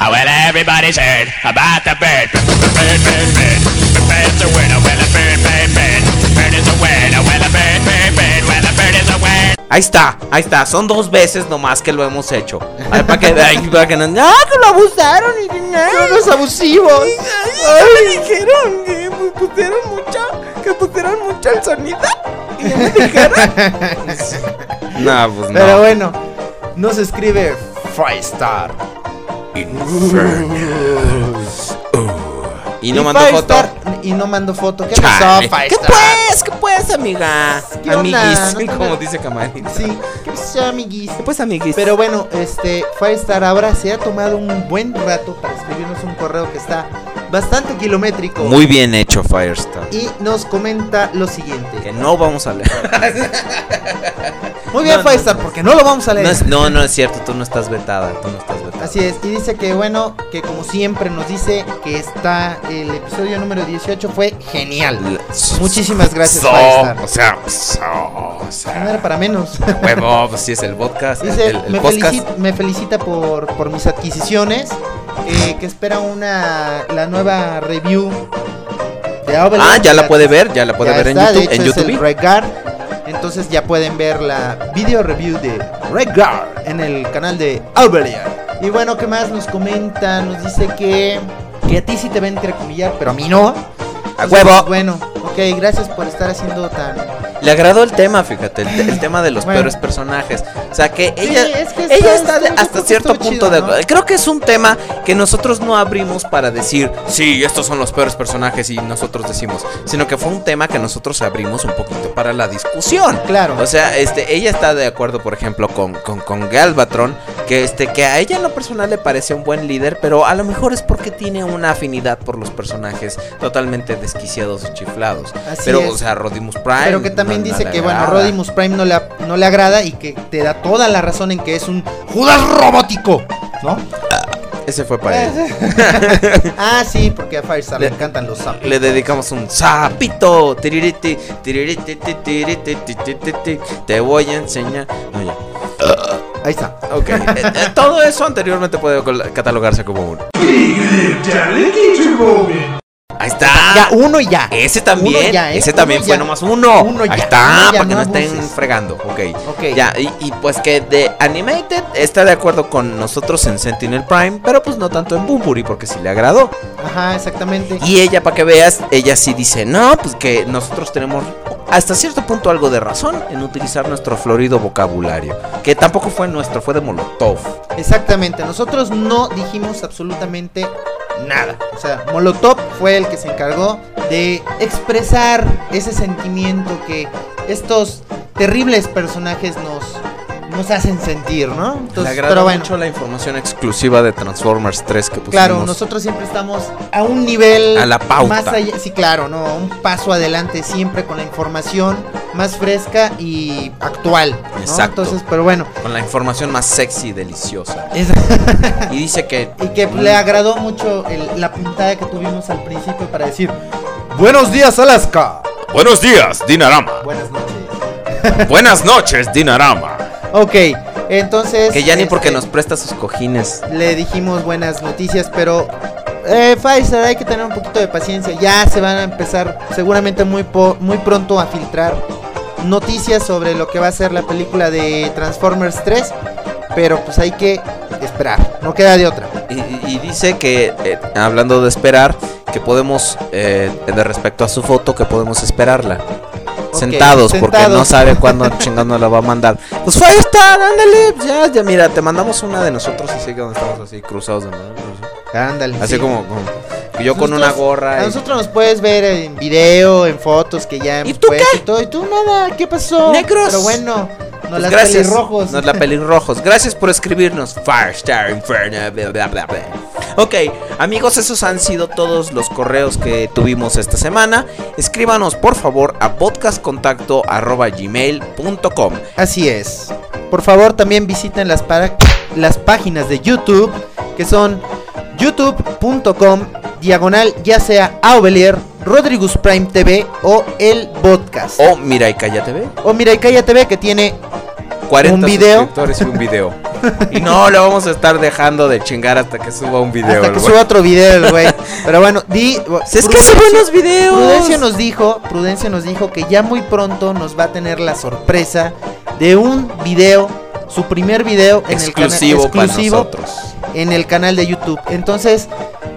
Ah, well, everybody's heard about the bird. Bird, bird, bird. The bird's a word. Ah, well, a bird, bird, bird. Bird is a word. Ah, well, Ahí está, ahí está. Son dos veces nomás que lo hemos hecho. Ay, para que, ay, para que no. ¡Ah, que lo abusaron! Y, los abusivos. Ay, me dijeron que pusieron mucho, que pusieron mucho el sonido. Y ya me dijeron. no, pues no. Pero bueno, nos escribe Firestar. Y no mandó foto. Y no mandó foto. ¿Qué Chale. pasó, ¿Qué pues? ¿Qué pues, amiga? ¿Qué? Amiguis, No como dice Camarín. Sí, ¿qué pasó, amiguis? ¿Qué pues, amiguis? Pero bueno, este Firestar ahora se ha tomado un buen rato para escribirnos un correo que está bastante kilométrico. Muy bien hecho, Firestar. Y nos comenta lo siguiente. Que no vamos a leer. Muy bien, No, no, Firestar, porque no lo vamos a leer. No, es- no, no es cierto, tú no estás vetada, tú no estás vetada. Así es, y dice que bueno, que como siempre nos dice que está el episodio número 18 fue genial. Muchísimas gracias, So, Firestar. o sea, so, o No era para menos. huevo, pues sí es el podcast, el, el- el me, podcast. felicita, me felicita por, por mis adquisiciones. eh, que espera una la nueva review de Avalanche. Ah, ya la puede ver, ya la puede ver en de YouTube, hecho en es el YouTube. Regard. Entonces ya pueden ver la video review de Regard en el canal de Avalanche. Y bueno, ¿qué más nos comenta? Nos dice que, que a ti sí te a entrecomillar, pero a mí no. A huevo. Bueno, ok, gracias por estar haciendo tan... Le agradó el tema, fíjate, el, el tema de los Bueno. peores personajes. O sea, que Sí, ella, es que ella está- está está- hasta cierto punto chido, de ¿no? Creo que es un tema que nosotros no abrimos para decir, sí, estos son los peores personajes y nosotros decimos, sino que fue un tema que nosotros abrimos un poquito para la discusión. Claro. O sea, este, ella está de acuerdo, por ejemplo, con, con, con Galvatron, que este, que a ella en lo personal le parece un buen líder, pero a lo mejor es porque tiene una afinidad por los personajes totalmente desquiciados y chiflados. Así pero, es. o sea, Rodimus Prime. Pero que también no dice que, bueno. Rodimus Prime no le, no le agrada y que te da toda la razón en que es un Judas robótico, ¿no? Ese fue para él. ah, sí, porque a Firestar le, Le- encantan los sapos. Le dedicamos un sapito. Te voy a enseñar. No, ya. Ahí está. Ok. eh, eh, todo eso anteriormente puede catalogarse como un. Ahí está. Ya, uno y ya. Ese también, ya, ¿eh? ese Uno también fue ya. nomás uno. Uno ya, Ahí está, uno para que no estén fregando. Ok. Ok. Ya, y, y pues que de Animated está de acuerdo con nosotros en Sentinel Prime, pero pues no tanto en Bumburi porque sí le agradó. Ajá, exactamente. Y ella, para que veas, ella sí dice, no, pues que nosotros tenemos hasta cierto punto algo de razón en utilizar nuestro florido vocabulario. Que tampoco fue nuestro, fue de Molotov. Exactamente. Nosotros no dijimos absolutamente nada. O sea, Molotov fue el que se encargó de expresar ese sentimiento que estos terribles personajes nos, nos hacen sentir, ¿no? Le Entonces, agradó pero bueno, mucho la información exclusiva de Transformers 3 que pusimos. claro, nosotros siempre estamos a un nivel A la pauta. más allá, sí, claro, no, un paso adelante siempre con la información más fresca y actual, ¿no? Exacto. Entonces, pero bueno, Con la información más sexy y deliciosa. es- Y dice que... y que le agradó mucho el- la puntada que tuvimos al principio para decir Buenos días, Alaska. Buenos días, Dinarama. Buenas noches. Buenas noches, Dinarama. Ok, entonces. Que ya ni porque este, nos presta sus cojines. Le dijimos buenas noticias, pero. Eh, Pfizer, hay que tener un poquito de paciencia. Ya se van a empezar, seguramente muy, po- muy pronto, a filtrar noticias sobre lo que va a ser la película de Transformers 3. Pero pues hay que esperar, no queda de otra. Y, y- y dice que, eh, hablando de esperar, que podemos, eh, de respecto a su foto, que podemos esperarla. Sentados, porque no sabe cuándo chingando la va a mandar. Pues ahí está, ándale, ya, ya, mira, te mandamos una de nosotros así que donde estamos así cruzados de manos. Ándale. Así sí. como, como yo con una gorra. A y- nosotros nos puedes ver en video, en fotos que ya hemos puesto y todo. Y tú nada, ¿qué pasó? Negros. Pero bueno, no Pues las gracias. pelirrojos. Nos la pelirrojos. Gracias por escribirnos. Firestar Inferno. Bla, bla, bla, bla. Ok, amigos, esos han sido todos los correos que tuvimos esta semana. Escríbanos por favor a podcastcontacto.gmail.com. Así es. Por favor, también visiten las, para- las páginas de YouTube, que son youtube.com, diagonal, ya sea Aubelier, Rodrigus Prime TV o el podcast. O Mira y Calla TV. O Mira y Calla TV, que tiene 40 un video. suscriptores y un video. y no lo vamos a estar dejando de chingar hasta que suba un video. Hasta que suba otro video, el güey. Pero bueno, di. Si es que hace buenos videos. Prudencia nos dijo, Prudencia nos dijo que ya muy pronto nos va a tener la sorpresa de un video, su primer video en Exclusivo el para canal exclusivo nosotros. en el canal de YouTube. Entonces,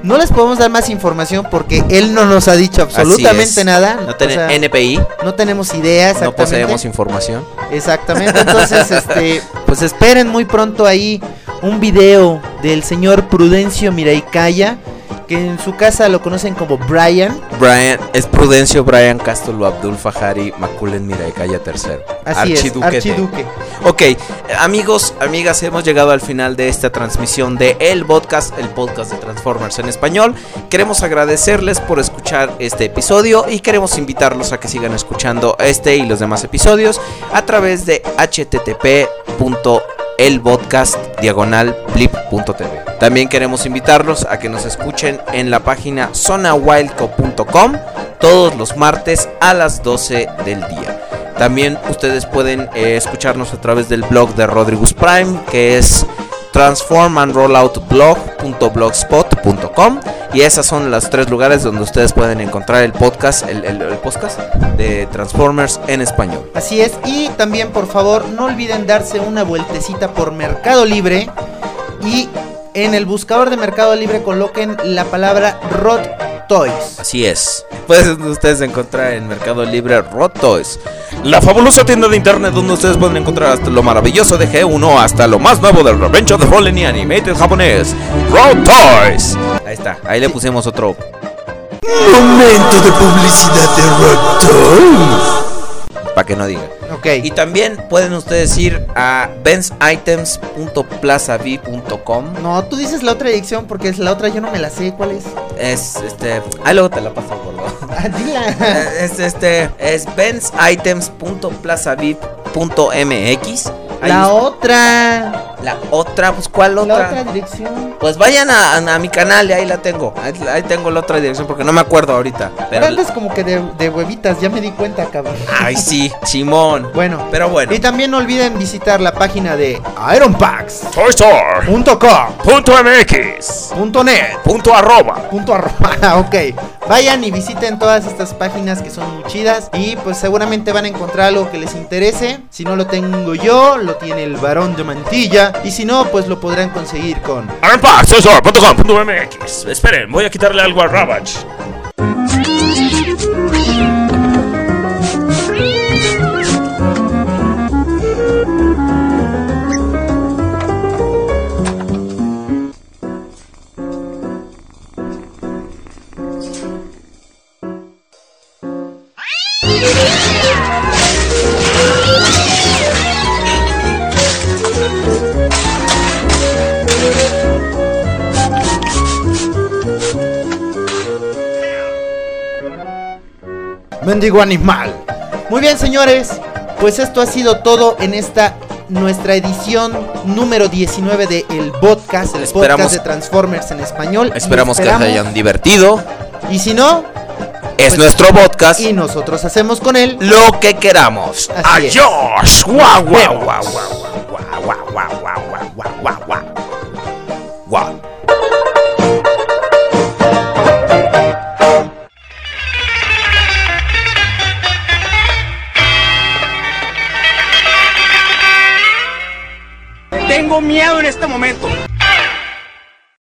no les podemos dar más información porque él no nos ha dicho absolutamente nada. No sea, NPI. no tenemos idea No poseemos información. Exactamente, entonces, este, pues esperen muy pronto ahí un video del señor Prudencio Miraicaya, que en su casa lo conocen como Brian. Brian, es Prudencio Brian Castulo Abdul Fajari Maculen Miraicaya III. Así es, de- archiduque. Ok, amigos, amigas, hemos llegado al final de esta transmisión de El Podcast, el podcast de Transformers en español. Queremos agradecerles por escuchar este episodio y queremos invitarlos a que sigan escuchando este y los demás episodios a través de http.elpodcast diagonal blip.tv. También queremos invitarlos a que nos escuchen en la página zonawildco.com todos los martes a las 12 del día. También ustedes pueden eh, escucharnos a través del blog de Rodrigus Prime, que es transformandrolloutblog.blogspot.com y esos son los tres lugares donde ustedes pueden encontrar el podcast, el, el- el podcast de Transformers en español. Así es, y también por favor no olviden darse una vueltecita por Mercado Libre y en el buscador de Mercado Libre coloquen la palabra Rod Así es. Pueden ustedes encontrar en Mercado Libre Rod Toys. La fabulosa tienda de internet donde ustedes pueden encontrar hasta lo maravilloso de G1 hasta lo más nuevo del Revenge of the Fallen y Animated japonés. Road Toys. Ahí está, ahí le pusimos otro. Momento de publicidad de Road Toys. Para que no diga. Ok. Y también pueden ustedes ir a bensitems.plazav.com. No, tú dices la otra dirección porque es la otra yo no me la sé, ¿cuál es? Es este. Ah, luego te la paso, gordo. Ah, dila. es este. Es bensitems.plazaviv.mx. La otra. La otra, pues ¿cuál La otra? otra dirección. Pues vayan a, a mi canal y ahí la tengo. Ahí, ahí tengo la otra dirección porque no me acuerdo ahorita. Pero como que de, de huevitas, ya me di cuenta, cabrón. Ay, sí, Simón. Bueno, Pero bueno. y también no olviden visitar la página de ironpacks.com. Toy Store. Punto MX. Punto net. Punto arroba. Punto arroba, Ah, ok. Vayan y visiten todas estas páginas que son muy chidas y pues seguramente van a encontrar algo que les interese. Si no lo tengo yo, lo tiene el varón de mantilla y si no, pues lo podrán conseguir con. Esperen, voy a quitarle algo a Ravage. Mendigo animal. Muy bien, señores. Pues esto ha sido todo en esta nuestra edición número 19 de El Podcast, el Esperamos- podcast de Transformers en español. Esperamos que se hayan divertido. Y si no, Es pues- nuestro podcast. y nosotros hacemos con él lo que queramos. Adiós. Guau, guau, Vemos. guau, guau, Tengo miedo en este momento.